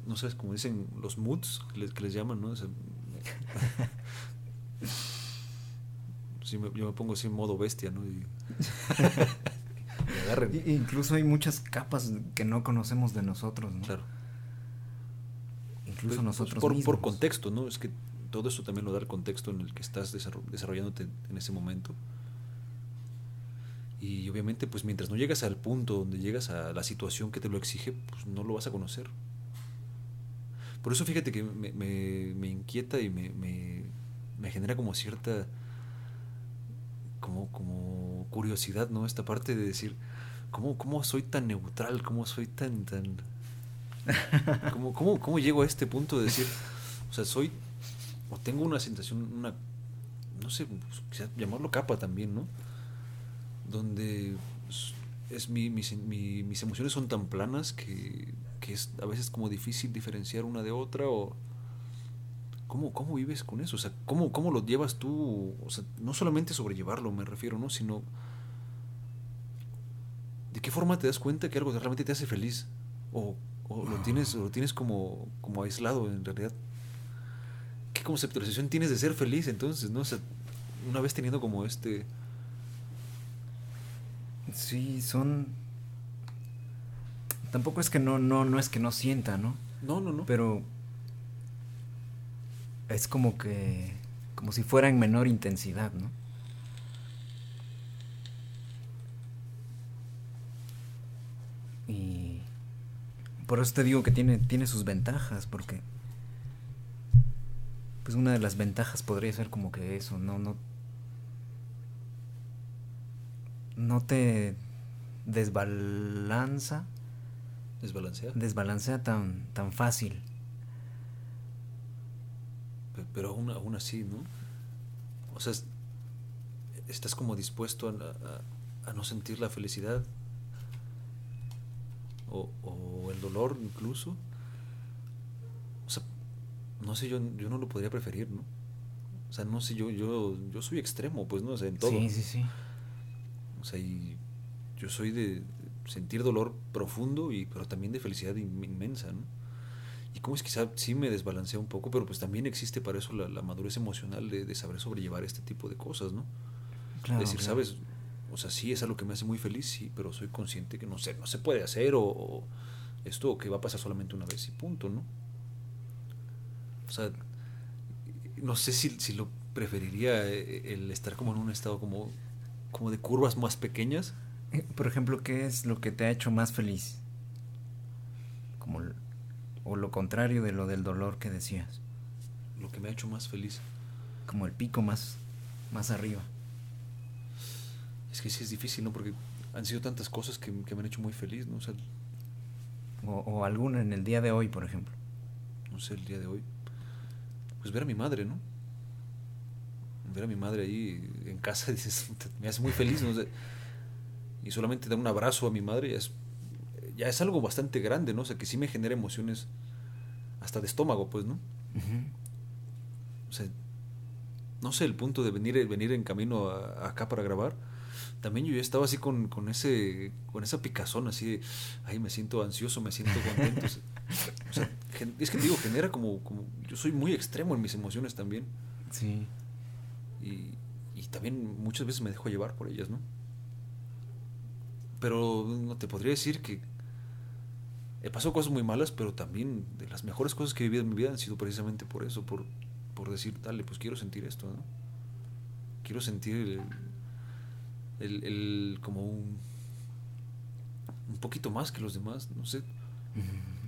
No sé, como dicen los moods que les, que les llaman, ¿no? <laughs> Sí, me- yo me pongo así en modo bestia, ¿no? <laughs> Y, incluso hay muchas capas que no conocemos de nosotros, ¿no? Claro. Incluso Pues, nosotros por, mismos. por contexto, ¿no? Es que todo eso también lo da el contexto en el que estás desarro- desarrollándote en ese momento. Y obviamente, pues mientras no llegas al punto donde llegas a la situación que te lo exige, pues no lo vas a conocer. Por eso fíjate que me, me- me inquieta y me, genera como cierta como, como curiosidad, ¿no? Esta parte de decir, ¿cómo, cómo soy tan neutral? ¿Cómo soy tan, tan... <laughs> ¿Cómo, cómo, cómo llego a este punto de decir, o sea, soy, o tengo una sensación, una, no sé, pues, quizá llamarlo capa también, ¿no? Donde es, es mi, mis, mi- mis emociones son tan planas que, que es a veces como difícil diferenciar una de otra o... ¿Cómo, ¿Cómo vives con eso? O sea, ¿cómo, ¿cómo lo llevas tú? O sea, no solamente sobrellevarlo, me refiero, ¿no? Sino... ¿De qué forma te das cuenta que algo realmente te hace feliz? O, o lo tienes, o lo tienes como, como aislado en realidad. ¿Qué conceptualización tienes de ser feliz entonces, no? O sea, una vez teniendo como este... Sí, son... Tampoco es que no, no, no es que no sienta, ¿no? No, no, no. Pero es como que, como si fuera en menor intensidad, ¿no? Y por eso te digo que tiene, tiene sus ventajas, porque pues una de las ventajas podría ser como que eso, no, no, no te desbalanza, Desbalancear. desbalancea tan, tan fácil. Pe- Pero aún, aún así, ¿no? O sea, es- estás como dispuesto a, a- a no sentir la felicidad o, o el dolor incluso. O sea, no sé, yo, yo no lo podría preferir, ¿no? O sea, no sé, yo, yo, yo soy extremo, pues, ¿no? O sea, en todo. Sí, sí, sí. O sea, y yo soy de sentir dolor profundo, y, pero también de felicidad in- inmensa, ¿no? Y como es quizá sí me desbalancea un poco, pero pues también existe para eso la, la madurez emocional de, de saber sobrellevar este tipo de cosas, ¿no? Claro, decir, claro. sabes, o sea, sí es algo que me hace muy feliz, sí, pero soy consciente que no sé, no se puede hacer o, o esto que va a pasar solamente una vez y punto, ¿no? O sea, no sé si, si lo preferiría eh, el estar como en un estado como, como de curvas más pequeñas. Eh, Por ejemplo, ¿qué es lo que te ha hecho más feliz? Como o lo contrario de lo del dolor que decías, Lo que me ha hecho más feliz. como el pico más más arriba. Es que sí es difícil, ¿no? Porque han sido tantas cosas que, que me han hecho muy feliz, ¿no? O sea, O, o alguna en el día de hoy, por ejemplo. no sé, el día de hoy. Pues ver a mi madre, ¿no? Ver a mi madre ahí en casa, <laughs> dices, me hace muy feliz, ¿no? O sea, y solamente dar un abrazo a mi madre ya es, ya es algo bastante grande, ¿no? O sea, que sí me genera emociones hasta de estómago, pues, ¿no? O sea, no sé, el punto de venir, venir en camino a- acá para grabar, también yo ya estaba así con, con ese con esa picazón, así de, ay, me siento ansioso, me siento contento. o sea, es que digo, genera como, como, yo soy muy extremo en mis emociones también. Sí. Y, y también muchas veces me dejo llevar por ellas, ¿no? Pero no te podría decir que He pasado cosas muy malas, pero también de las mejores cosas que he vivido en mi vida han sido precisamente por eso, por, por decir, dale, pues quiero sentir esto, ¿no? Quiero sentir el, el, el- como un, un poquito más que los demás, no sé.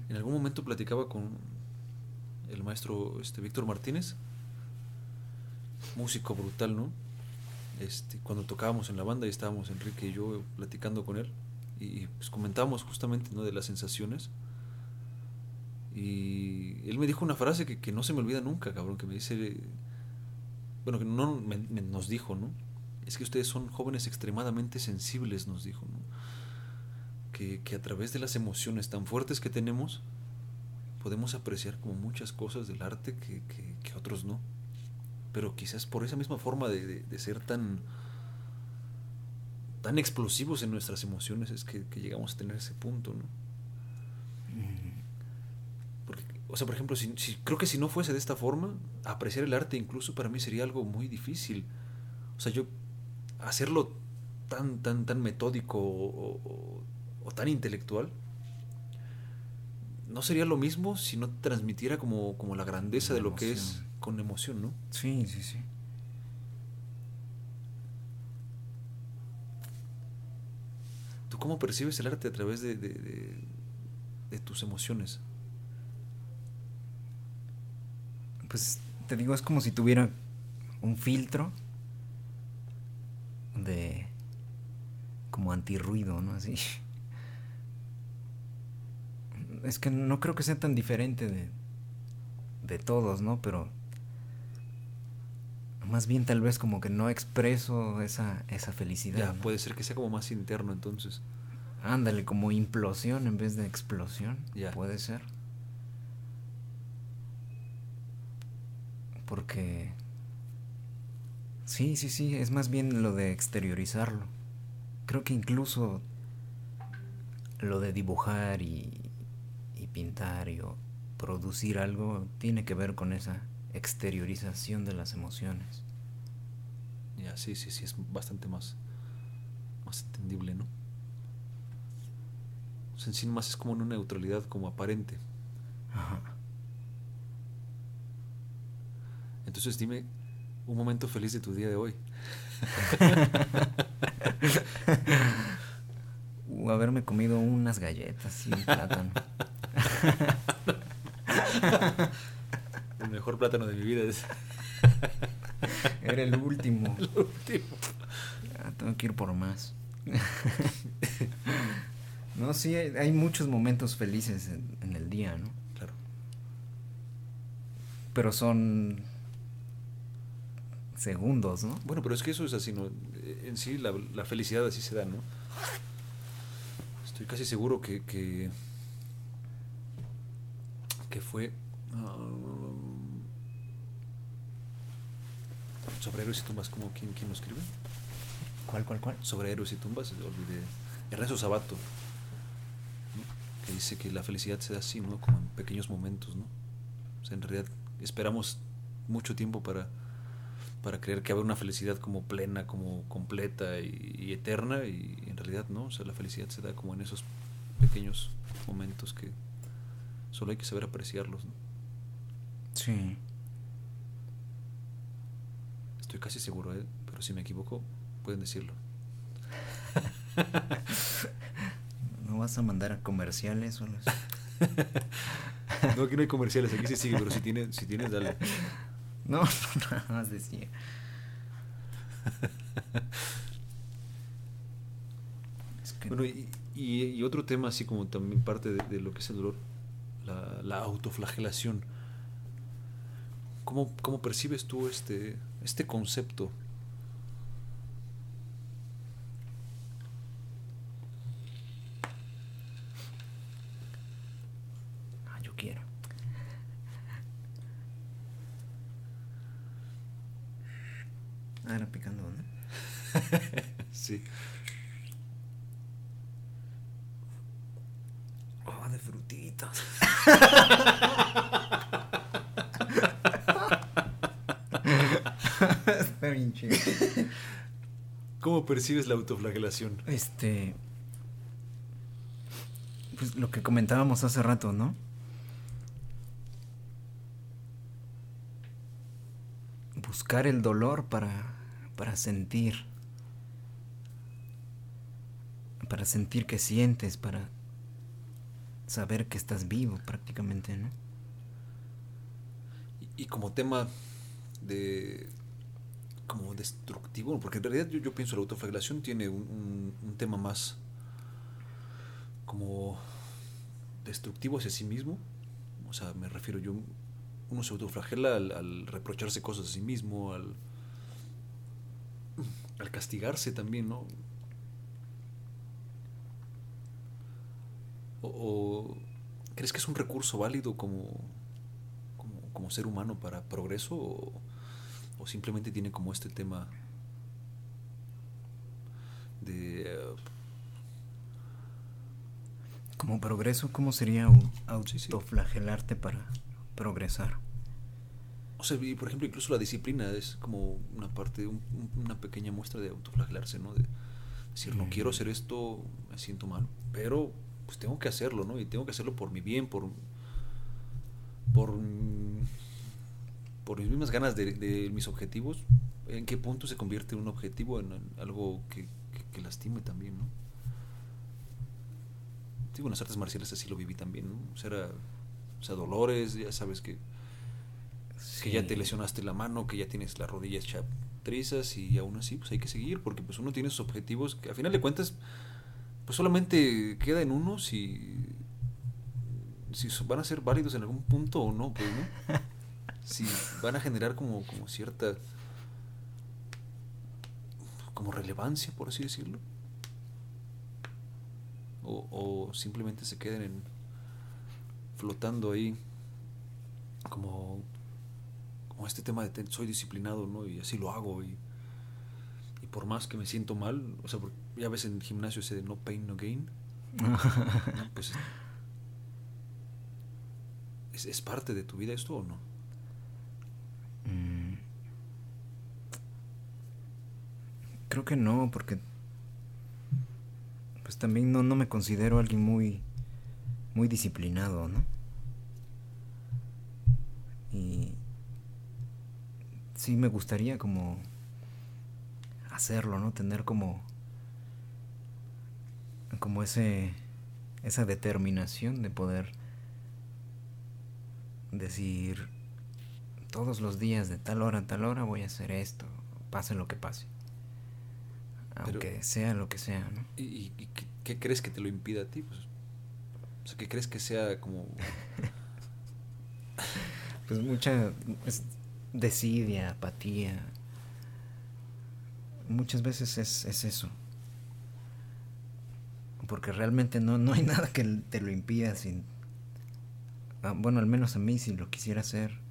En algún momento platicaba con el maestro este, Víctor Martínez, músico brutal, ¿no? Este, cuando tocábamos en la banda y estábamos Enrique y yo platicando con él y pues comentábamos justamente ¿no? de las sensaciones y él me dijo una frase que, no se me olvida nunca, cabrón, que me dice, bueno, que no nos dijo, ¿no? Es que ustedes son jóvenes extremadamente sensibles, nos dijo, ¿no? Que, a través de las emociones tan fuertes que tenemos, podemos apreciar como muchas cosas del arte que otros no. Pero quizás por esa misma forma de, de- de ser tan, tan explosivos en nuestras emociones es que, que llegamos a tener ese punto, ¿no? Porque, o sea, por ejemplo, si, si- creo que si no fuese de esta forma, apreciar el arte incluso para mí sería algo muy difícil. O sea, yo hacerlo tan, tan, tan metódico o, o- o tan intelectual, no sería lo mismo si no transmitiera como, como la grandeza La de lo que es. Con emoción, ¿no? Sí, sí, sí. ¿Tú cómo percibes el arte a través de, de- de- de tus emociones? Pues te digo, es como si tuviera un filtro de como antirruido, ¿no? Así. Es que no creo que sea tan diferente de, de todos, ¿no? Pero más bien tal vez como que no expreso esa, esa felicidad. Ya, ¿no? puede ser que sea como más interno entonces. Ándale, como implosión en vez de explosión. Ya. Puede ser. Porque... Sí, sí, sí, es más bien lo de exteriorizarlo. Creo que incluso lo de dibujar y, y pintar y o producir algo tiene que ver con esa exteriorización de las emociones. Ya, sí, sí, sí, es bastante más, más entendible, ¿no? O sea, en sí más es como una neutralidad como aparente. Ajá. Entonces dime un momento feliz de tu día de hoy. <laughs> Uh, haberme comido unas galletas y un plátano. <laughs> Mejor plátano de mi vida es <laughs> Era el último. <laughs> el último. Ya, tengo que ir por más. no, sí, hay, muchos momentos felices en, en el día, ¿no? Claro. Pero son segundos, ¿no? Bueno, pero es que eso es así, ¿no? En sí la, la felicidad así se da, ¿no? Estoy casi seguro que que, que fue sobre héroes y tumbas, como quién, quién lo escribe? ¿Cuál, cuál, cuál? Sobre héroes y tumbas, olvidé. Ernesto Sabato, ¿no? que dice que la felicidad se da así, ¿no? Como en pequeños momentos, ¿no? O sea, en realidad esperamos mucho tiempo para, para creer que habrá una felicidad como plena, como completa y, y eterna, y en realidad no, o sea, la felicidad se da como en esos pequeños momentos que solo hay que saber apreciarlos, ¿no? Sí. Estoy casi seguro, ¿eh? pero si me equivoco, pueden decirlo. <laughs> ¿No vas a mandar a comerciales o así? No, aquí no hay comerciales, aquí sí sigue, pero si tienes, si tienes, dale. <laughs> No, no, <laughs> nada más decía. Es que Bueno, y, y- y otro tema, así como también parte de, de lo que es el dolor, la, la autoflagelación. ¿Cómo, ¿Cómo percibes tú este, este concepto? Ah, yo quiero. Ah, era picando, ¿no? Sí. Oh, de frutitas. Está bien chido. ¿Cómo percibes la autoflagelación? Este. pues lo que comentábamos hace rato, ¿no? Buscar el dolor para, para sentir. Para sentir que sientes, para saber que estás vivo prácticamente, ¿no? Y, y como tema de como destructivo, porque en realidad yo, yo pienso la autoflagelación tiene un, un, tema más como destructivo hacia sí mismo. O sea, me refiero yo, uno se autoflagela al, al reprocharse cosas a sí mismo, al, al castigarse también, ¿no? O, o, crees que es un recurso válido como, como, como ser humano para progreso? O, o simplemente tiene como este tema de... Uh, como progreso, ¿cómo sería autoflagelarte para progresar? O sea, por ejemplo, incluso la disciplina es como una parte, un, una pequeña muestra de autoflagelarse, ¿no? De decir, no quiero hacer esto, me siento mal, pero pues tengo que hacerlo, ¿no? Y tengo que hacerlo por mi bien, por... por por mis mismas ganas de, de, mis objetivos, ¿en qué punto se convierte un objetivo en, en algo que, que, que, lastime también, ¿no? Digo, en las artes marciales así lo viví también, ¿no? O sea, era, o sea dolores, ya sabes que, sí. que ya te lesionaste la mano, que ya tienes las rodillas trizas y aún así pues hay que seguir porque pues uno tiene sus objetivos que a final de cuentas pues solamente queda en uno si si van a ser válidos en algún punto o no, pues, ¿no? <laughs> si van a generar como, como cierta como relevancia, por así decirlo. O, o simplemente se queden en, flotando ahí como, como este tema de soy disciplinado, ¿no? Y así lo hago y, y por más que me siento mal, o sea, ya ves en el gimnasio ese de no pain, no gain, <laughs> pues es, es parte de tu vida esto o no? Mm. Creo que no, porque pues también no, no me considero alguien muy muy disciplinado, ¿no? Y sí me gustaría como hacerlo, ¿no? Tener como como ese esa determinación de poder decir todos los días de tal hora a tal hora voy a hacer esto, pase lo que pase. Aunque Pero, sea lo que sea, ¿no? ¿Y, y qué, qué, crees que te lo impida a ti? Pues, o sea, ¿qué crees que sea como...? <laughs> pues mucha es desidia, apatía. Muchas veces es, es eso. Porque realmente no, no hay <laughs> nada que te lo impida sin... Ah, bueno, al menos a mí si lo quisiera hacer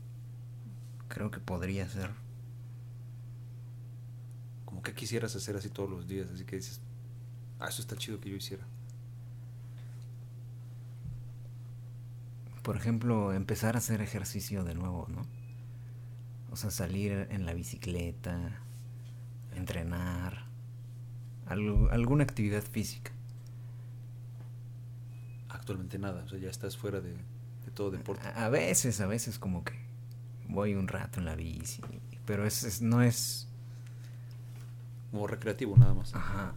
creo que podría ser. Como que quisieras hacer así todos los días, así que dices, ah, eso está chido que yo hiciera. Por ejemplo, empezar a hacer ejercicio de nuevo, ¿no? O sea, salir en la bicicleta, entrenar, algo, alguna actividad física. Actualmente nada, o sea, ya estás fuera de, de todo deporte. A, a veces, a veces como que voy un rato en la bici, pero es, es no es como recreativo nada más. Ajá.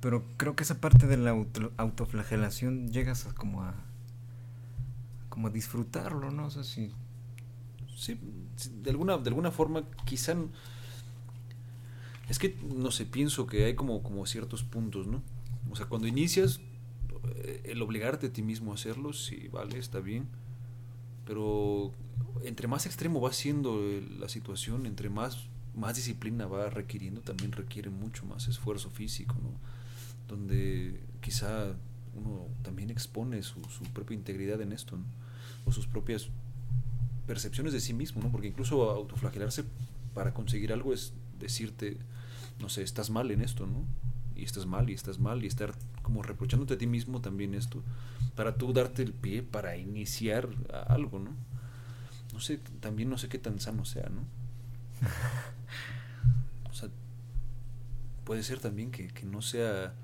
Pero creo que esa parte de la auto, autoflagelación llegas a como a como a disfrutarlo, ¿no? O sea, si sí, de alguna de alguna forma quizá es que no sé, pienso que hay como como ciertos puntos, ¿no? O sea, cuando inicias el obligarte a ti mismo a hacerlo, sí, vale, está bien. Pero entre más extremo va siendo la situación, entre más, más disciplina va requiriendo, también requiere mucho más esfuerzo físico, ¿no? Donde quizá uno también expone su, su propia integridad en esto, ¿no? O sus propias percepciones de sí mismo, ¿no? Porque incluso autoflagelarse para conseguir algo es decirte, no sé, estás mal en esto, ¿no? Y estás mal, y estás mal, y estar como reprochándote a ti mismo también esto, para tú darte el pie para iniciar algo, ¿no? No sé, también no sé qué tan sano sea, ¿no? O sea, puede ser también que, que no sea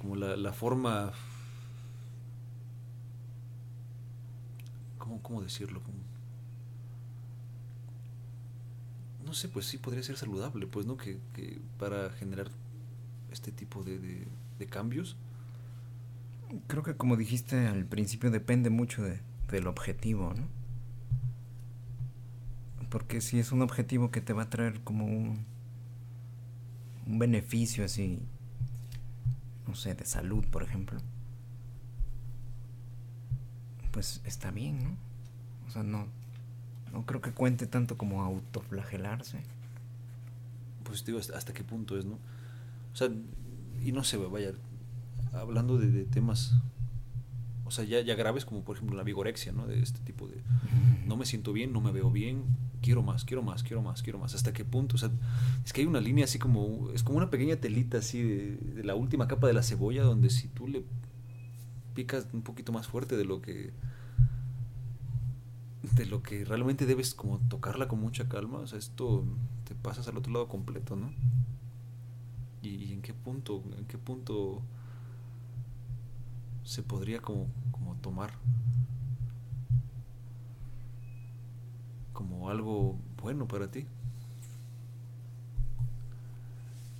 como la, la forma... ¿Cómo, cómo decirlo? No sé, pues sí podría ser saludable, pues, ¿no? Que, que para generar este tipo de- de cambios. Creo que como dijiste al principio depende mucho de- del objetivo, ¿no? Porque si es un objetivo que te va a traer como un, un beneficio así, no sé, de salud, por ejemplo, pues está bien, ¿no? O sea, no, no creo que cuente tanto como autoflagelarse. Pues digo, hasta, hasta qué punto es, ¿no? O sea, y no sé, vaya, hablando de, de temas, o sea, ya, ya graves como por ejemplo la vigorexia, ¿no? De este tipo de, no me siento bien, no me veo bien, quiero más, quiero más, quiero más, quiero más. ¿Hasta qué punto? O sea, es que hay una línea así como, es como una pequeña telita así de, de la última capa de la cebolla donde si tú le picas un poquito más fuerte de lo que de lo que realmente debes como tocarla con mucha calma, o sea, esto te pasas al otro lado completo, ¿no? ¿Y, en qué punto, en qué punto se podría como, como tomar como algo bueno para ti?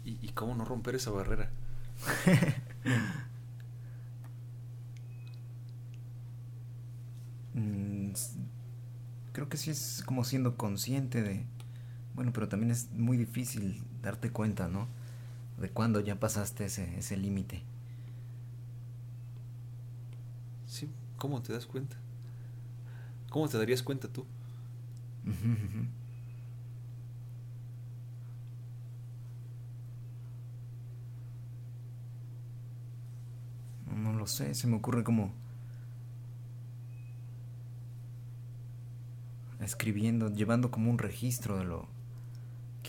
¿Y, y cómo no romper esa barrera? <laughs> Mm, Creo que sí es como siendo consciente de... Bueno, pero también es muy difícil darte cuenta, ¿no? De cuándo ya pasaste ese, ese límite. Sí, ¿cómo te das cuenta? ¿Cómo te darías cuenta tú? <laughs> No lo sé, se me ocurre como escribiendo, llevando como un registro de lo,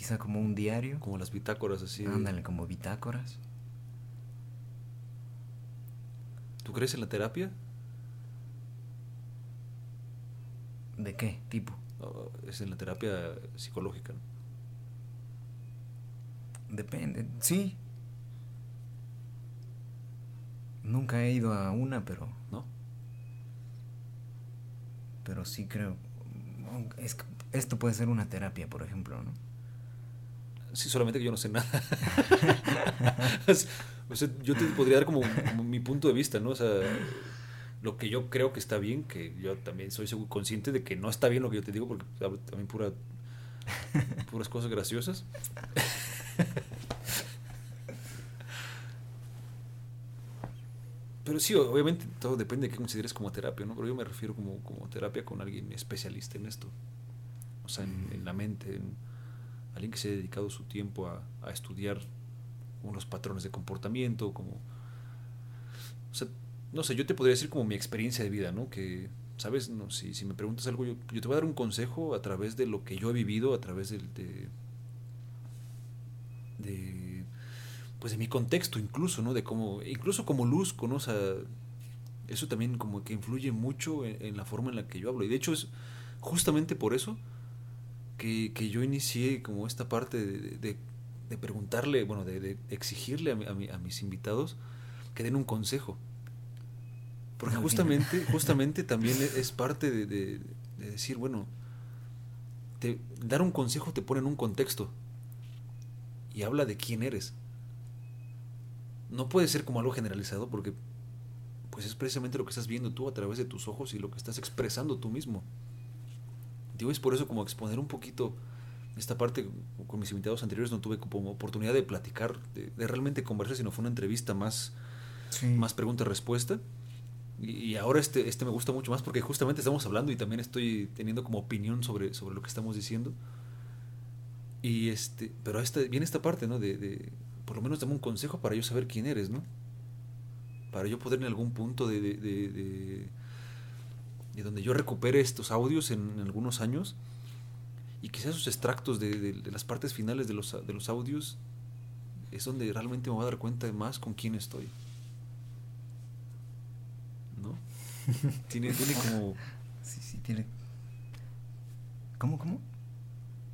quizá como un diario. Como las bitácoras así. Ándale, como bitácoras. ¿Tú crees en la terapia? ¿De qué tipo? O es en la terapia psicológica, ¿no? Depende, sí. Nunca he ido a una, pero, ¿No? pero sí creo. Es esto puede ser una terapia, por ejemplo, ¿no? Sí, solamente que yo no sé nada. <laughs> Yo te podría dar como, mi punto de vista, ¿no? O sea, lo que yo creo que está bien, que yo también soy consciente de que no está bien lo que yo te digo, porque hablo también pura, puras cosas graciosas. Pero sí, obviamente todo depende de qué consideres como terapia, ¿no? Pero yo me refiero como, como terapia con alguien especialista en esto. O sea, en, en la mente, en alguien que se ha dedicado su tiempo a, estudiar unos patrones de comportamiento, como... O sea, no sé, yo te podría decir como mi experiencia de vida, ¿no? Que, ¿sabes? No, si, si me preguntas algo, yo, yo te voy a dar un consejo a través de lo que yo he vivido, a través del- de, de, pues de mi contexto incluso, ¿no? De cómo, incluso como luz, ¿no? O sea, eso también como que influye mucho en, en la forma en la que yo hablo. Y de hecho es justamente por eso que, que yo inicié como esta parte de, de- de preguntarle, bueno, de, de exigirle a, mi- a mi- a mis invitados que den un consejo. Porque justamente, <laughs> justamente también e- es parte de, de- de decir, bueno, te- dar un consejo te pone en un contexto y habla de quién eres. No puede ser como algo generalizado porque pues es precisamente lo que estás viendo tú a través de tus ojos y lo que estás expresando tú mismo. Digo, es por eso como exponer un poquito esta parte con mis invitados anteriores no tuve como oportunidad de platicar, de, de realmente conversar, sino fue una entrevista más, Sí. más pregunta-respuesta. Y, y ahora este, este me gusta mucho más porque justamente estamos hablando y también estoy teniendo como opinión sobre, sobre lo que estamos diciendo. Y este, pero esta, viene esta parte, ¿no? De, de, por lo menos dame un consejo para yo saber quién eres, ¿no? Para yo poder en algún punto de, de, de, de- de donde yo recupere estos audios en, en algunos años y quizás esos extractos de, de- de las partes finales de los, de los audios es donde realmente me voy a dar cuenta de más con quién estoy. ¿No? <laughs> tiene, tiene como... Sí, sí, tiene. ¿Cómo, cómo?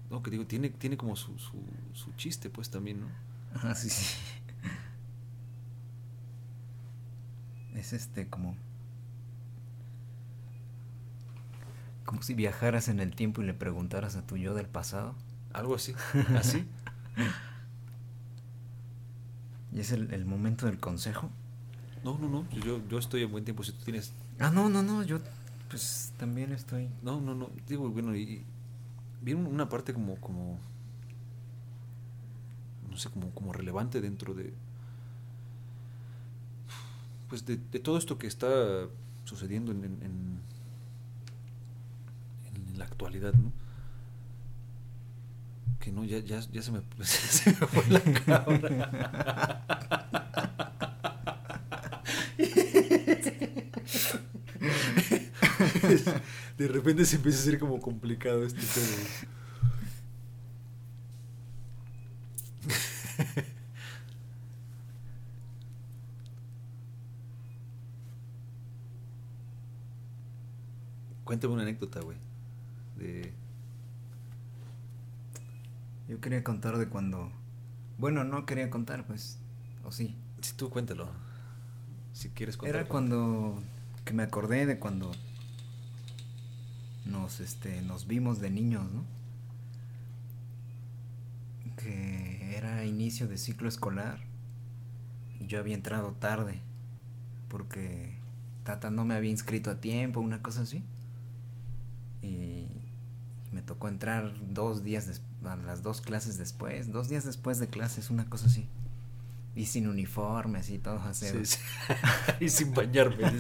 No, que digo, tiene, tiene como su, su, su chiste, pues también, ¿no? Ah, sí, sí. <laughs> Es este como... Como si viajaras en el tiempo y le preguntaras a tu yo del pasado. Algo así. <laughs> ¿Así? ¿Y es el, el momento del consejo? No, no, no. Yo, yo estoy en buen tiempo. Si tú tienes. Ah, no, no, no. Yo pues también estoy... No, no, no. Digo, bueno, y. viene una parte como. como no sé, como, como relevante dentro de. Pues de, de todo esto que está sucediendo en, en, en, en la actualidad, ¿no? Que no, ya, ya, se me, <laughs> se me fue la cabra. <laughs> de repente se empieza a hacer como complicado este pedo. <laughs> Cuéntame una anécdota, güey. De. Yo quería contar de cuando... Bueno, no quería contar, pues. O sí. Si tú cuéntalo. Si quieres contar. Era cuando... Que me acordé de cuando... Nos, este, nos vimos de niños, ¿no? Que era inicio de ciclo escolar. Y yo había entrado tarde. Porque Tata no me había inscrito a tiempo, una cosa así. Y me tocó entrar dos días a las dos clases después, dos días después de clases, una cosa así. Y sin uniforme, así todo así. Sí, sí. <laughs> y sin bañarme. <laughs>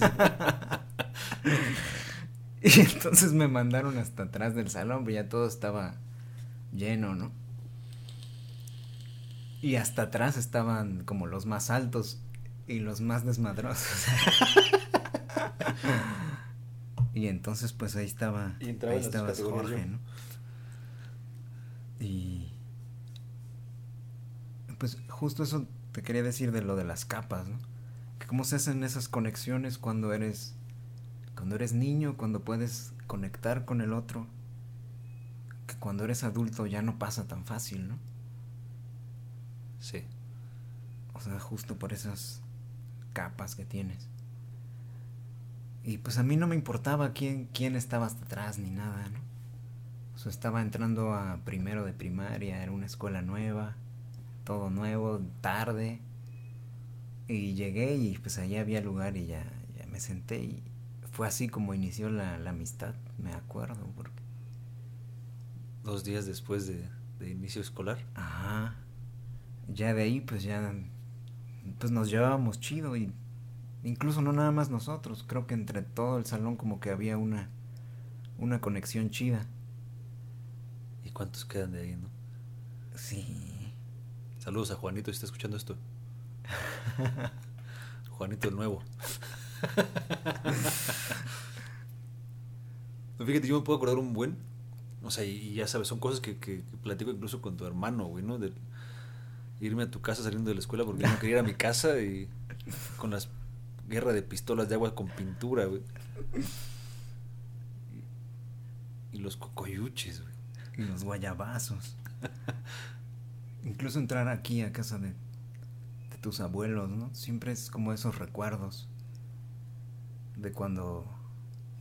y entonces me mandaron hasta atrás del salón, pero ya todo estaba lleno, ¿no? Y hasta atrás estaban como los más altos y los más desmadrosos. <laughs> y entonces pues ahí estaba, Y ahí Jorge, yo. ¿no? Y pues justo eso te quería decir de lo de las capas, ¿no? Que cómo se hacen esas conexiones cuando eres cuando eres niño, cuando puedes conectar con el otro, que cuando eres adulto ya no pasa tan fácil, ¿no? Sí. O sea, justo por esas capas que tienes. Y pues a mí no me importaba quién, quién estaba hasta atrás ni nada, ¿no? O sea, estaba entrando a primero de primaria, era una escuela nueva, todo nuevo, tarde. Y llegué y pues allí había lugar y ya, ya me senté y fue así como inició la, la amistad, me acuerdo, porque... Dos días después de, de inicio escolar. Ajá. Ya de ahí pues ya pues nos llevábamos chido y incluso no nada más nosotros, creo que entre todo el salón como que había una una conexión chida. ¿Y cuántos quedan de ahí, no? Sí. Saludos a Juanito si está escuchando esto. <laughs> Juanito el nuevo. <laughs> No, fíjate, yo me puedo acordar un buen. O sea, y, ya sabes, son cosas que, que- que platico incluso con tu hermano, güey, ¿no? De irme a tu casa saliendo de la escuela porque yo no quería ir a mi casa y con las guerra de pistolas de agua con pintura, güey. Y, los cocoyuches, güey. Y los guayabazos. <laughs> Incluso entrar aquí a casa de, de tus abuelos, ¿no? Siempre es como esos recuerdos de cuando,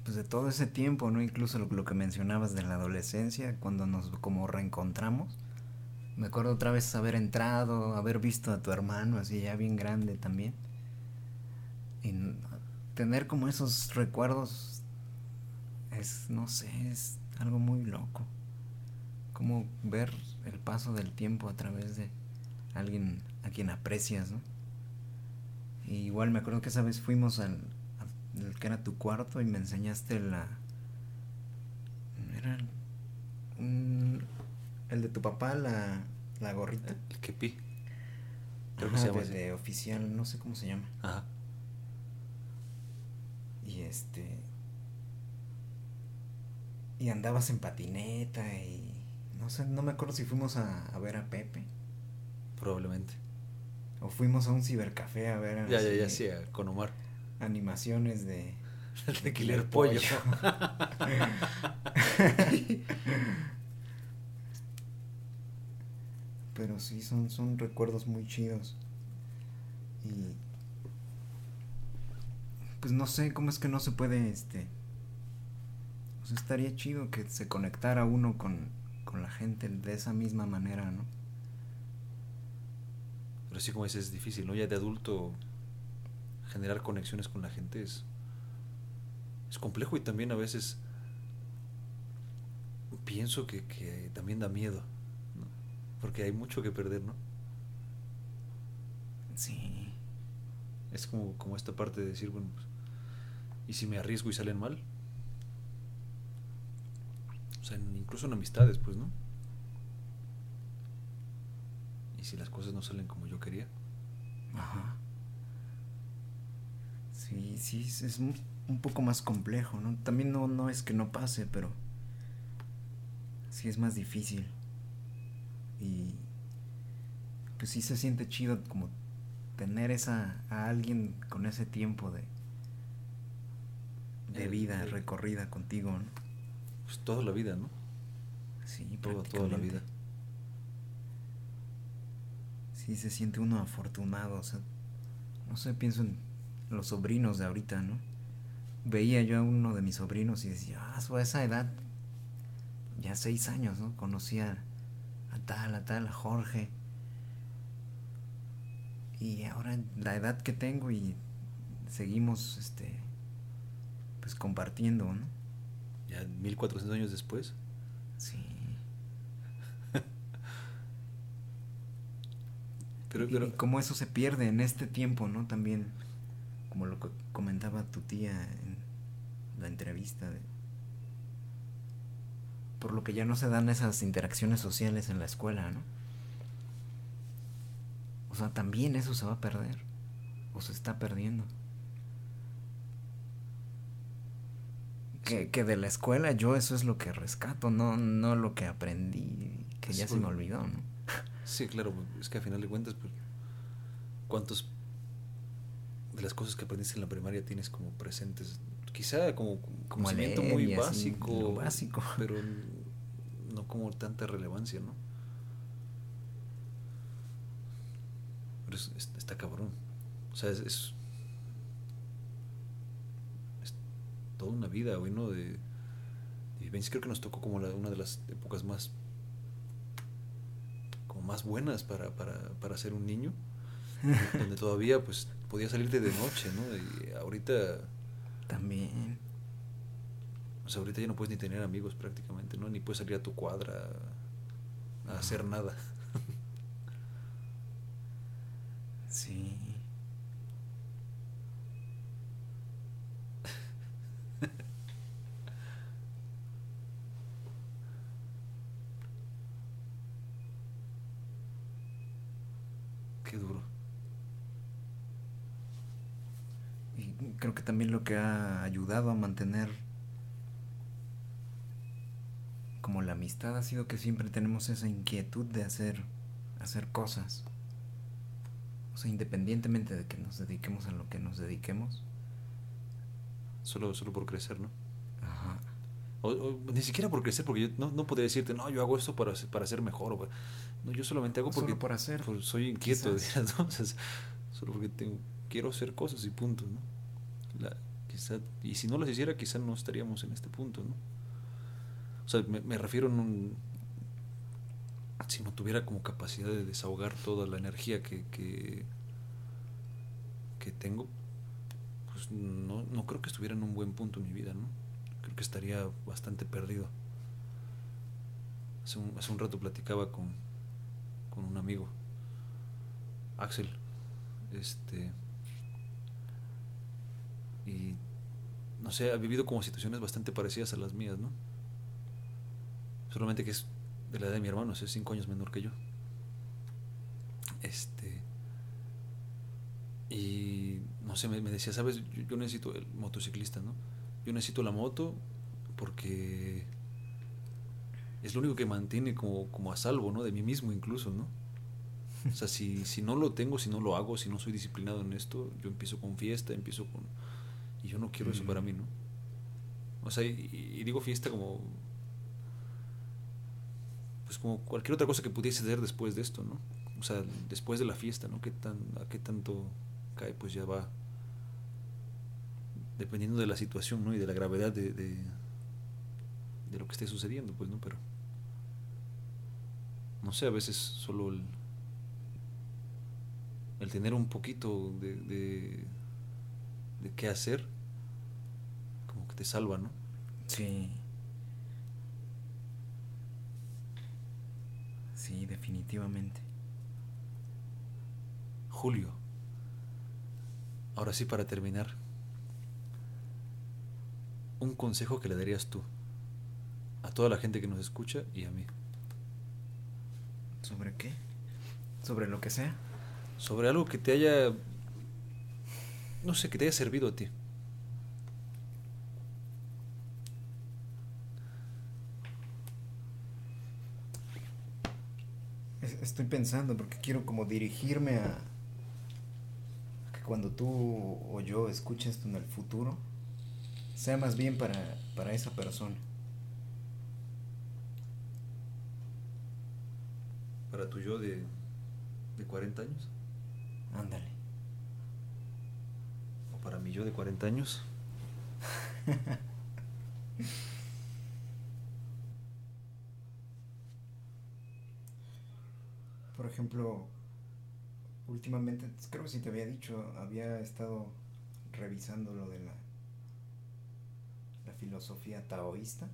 pues de todo ese tiempo, ¿no? Incluso lo, lo que mencionabas de la adolescencia, cuando nos como reencontramos. Me acuerdo otra vez haber entrado, haber visto a tu hermano así ya bien grande también. Y tener como esos recuerdos es, no sé, es algo muy loco. Como ver el paso del tiempo a través de alguien a quien aprecias, ¿no? Y igual me acuerdo que esa vez fuimos al, al que era tu cuarto y me enseñaste la... Era un- el de tu papá, la, la gorrita. El kepi. Creo que Ajá, se llama de- de oficial, no sé cómo se llama. Ajá. Y este. Y andabas en patineta y. No sé, no me acuerdo si fuimos a, a ver a Pepe. Probablemente. O fuimos a un cibercafé a ver Ya, ya, así ya, sí, a- con Omar. animaciones de. <laughs> de Killer Pollo. <laughs> Pero sí, son, son recuerdos muy chidos. Y. pues no sé cómo es que no se puede, este... Pues estaría chido que se conectara uno con, con la gente de esa misma manera, ¿no? Pero así como dices, es difícil, ¿no? Ya de adulto generar conexiones con la gente es, es complejo y también a veces pienso que, que también da miedo, ¿no? Porque hay mucho que perder, ¿no? Sí. Es como, como esta parte de decir, bueno, pues, ¿y si me arriesgo y salen mal? O sea, incluso en amistades, pues, ¿no? ¿Y si las cosas no salen como yo quería? Ajá. Sí, sí, es- un poco más complejo, ¿no? También no, no es que no pase, pero sí es más difícil. Y pues sí se siente chido como tener esa a alguien con ese tiempo de de vida recorrida contigo, ¿no? Pues toda la vida, ¿no? Sí, Toda, toda la vida. Sí, se siente uno afortunado, o sea, no sé, pienso en los sobrinos de ahorita, ¿no? Veía yo a uno de mis sobrinos y decía, ah, a esa edad, ya seis años, ¿no? Conocía a tal, a tal, a Jorge. Y ahora la edad que tengo y seguimos, este, pues compartiendo, ¿no? Ya 1400 años después. Sí. <laughs> Pero, pero y cómo eso se pierde en este tiempo, ¿no? También, como lo que comentaba tu tía en la entrevista, de- por lo que ya no se dan esas interacciones sociales en la escuela, ¿no? O sea, también eso se va a perder, o se está perdiendo. Que, que de la escuela yo eso es lo que rescato, no, no lo que aprendí, que Sí, ya se me olvidó, ¿no? sí, claro, es que a final de cuentas, pues, ¿cuántos de las cosas que aprendiste en la primaria tienes como presentes? Quizá como Como conocimiento leer muy así, básico, <laughs> pero no como tanta relevancia, ¿no? Pero es- es- está cabrón. O sea, es, es toda una vida, güey, ¿no? De, de. Creo que nos tocó como la- una de las épocas más como más buenas para, para, para ser un niño, <laughs> donde todavía pues podía salirte de noche, ¿no? Y ahorita, También. o sea, ahorita ya no puedes ni tener amigos prácticamente, ¿no? Ni puedes salir a tu cuadra a hacer nada. Sí. Qué duro. Y creo que también lo que ha ayudado a mantener como la amistad ha sido que siempre tenemos esa inquietud de hacer hacer cosas. O sea, independientemente de que nos dediquemos a lo que nos dediquemos. Solo, solo por crecer, ¿no? Ajá. O, o ni siquiera por crecer, porque yo no, no podría decirte, no, yo hago esto para, ser- para ser mejor. o para-". No, yo solamente hago Solo porque por hacer, por- soy inquieto, sea, <laughs> es- solo porque tengo, quiero hacer cosas y punto, ¿no? La- quizá, y si no las hiciera, quizá no estaríamos en este punto, ¿no? O sea, me, refiero en un... Si no tuviera como capacidad de desahogar toda la energía que, que, que tengo, pues no, no creo que estuviera en un buen punto en mi vida, ¿no? Creo que estaría bastante perdido. Hace un, hace un rato platicaba con, con un amigo, Axel, este, y no sé, ha vivido como situaciones bastante parecidas a las mías, ¿no? Solamente que es de la edad de mi hermano, es cinco años menor que yo. Este. Y no sé, me, decía, sabes, yo, yo necesito el motociclista, ¿no? Yo necesito la moto porque es lo único que mantiene como, como a salvo, ¿no? De mí mismo incluso, ¿no? O sea, si, si no lo tengo, si no lo hago, si no soy disciplinado en esto, yo empiezo con fiesta, empiezo con... Y yo no quiero eso para mí, ¿no? O sea, y, y digo fiesta como... Pues como cualquier otra cosa que pudiese ser después de esto, ¿no? O sea, después de la fiesta, ¿no? ¿Qué tan, ¿A qué tanto cae? Pues ya va dependiendo de la situación, ¿no? Y de la gravedad de, de, de lo que esté sucediendo, pues, ¿no? Pero, no sé, a veces solo el, el tener un poquito de, de, de qué hacer, como que te salva, ¿no? Sí. Sí, definitivamente. Julio, ahora sí para terminar, un consejo que le darías tú a toda la gente que nos escucha y a mí. ¿Sobre qué? ¿Sobre lo que sea? Sobre algo que te haya, no sé, que te haya servido a ti. Es- Estoy pensando porque quiero como dirigirme a, a que cuando tú o yo escuche esto en el futuro, sea más bien para, para esa persona. Para tu yo de, de 40 años. Ándale. Para mi yo de 40 años. Por ejemplo, últimamente, creo que sí te había dicho, había estado revisando lo de la, la filosofía taoísta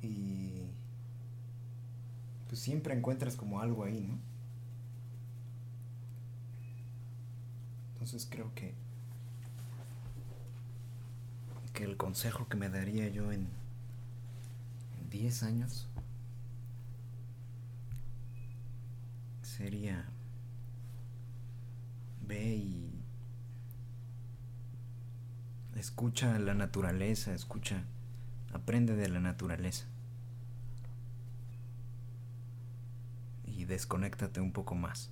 y pues siempre encuentras como algo ahí, ¿no? Entonces creo que que el consejo que me daría yo en, en 10 años sería ve y escucha la naturaleza, escucha, aprende de la naturaleza. Y desconéctate un poco más.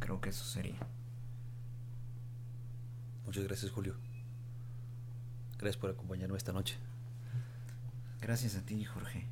Creo que eso sería. Muchas gracias, Julio. Gracias por acompañarme esta noche. Gracias a ti, Jorge.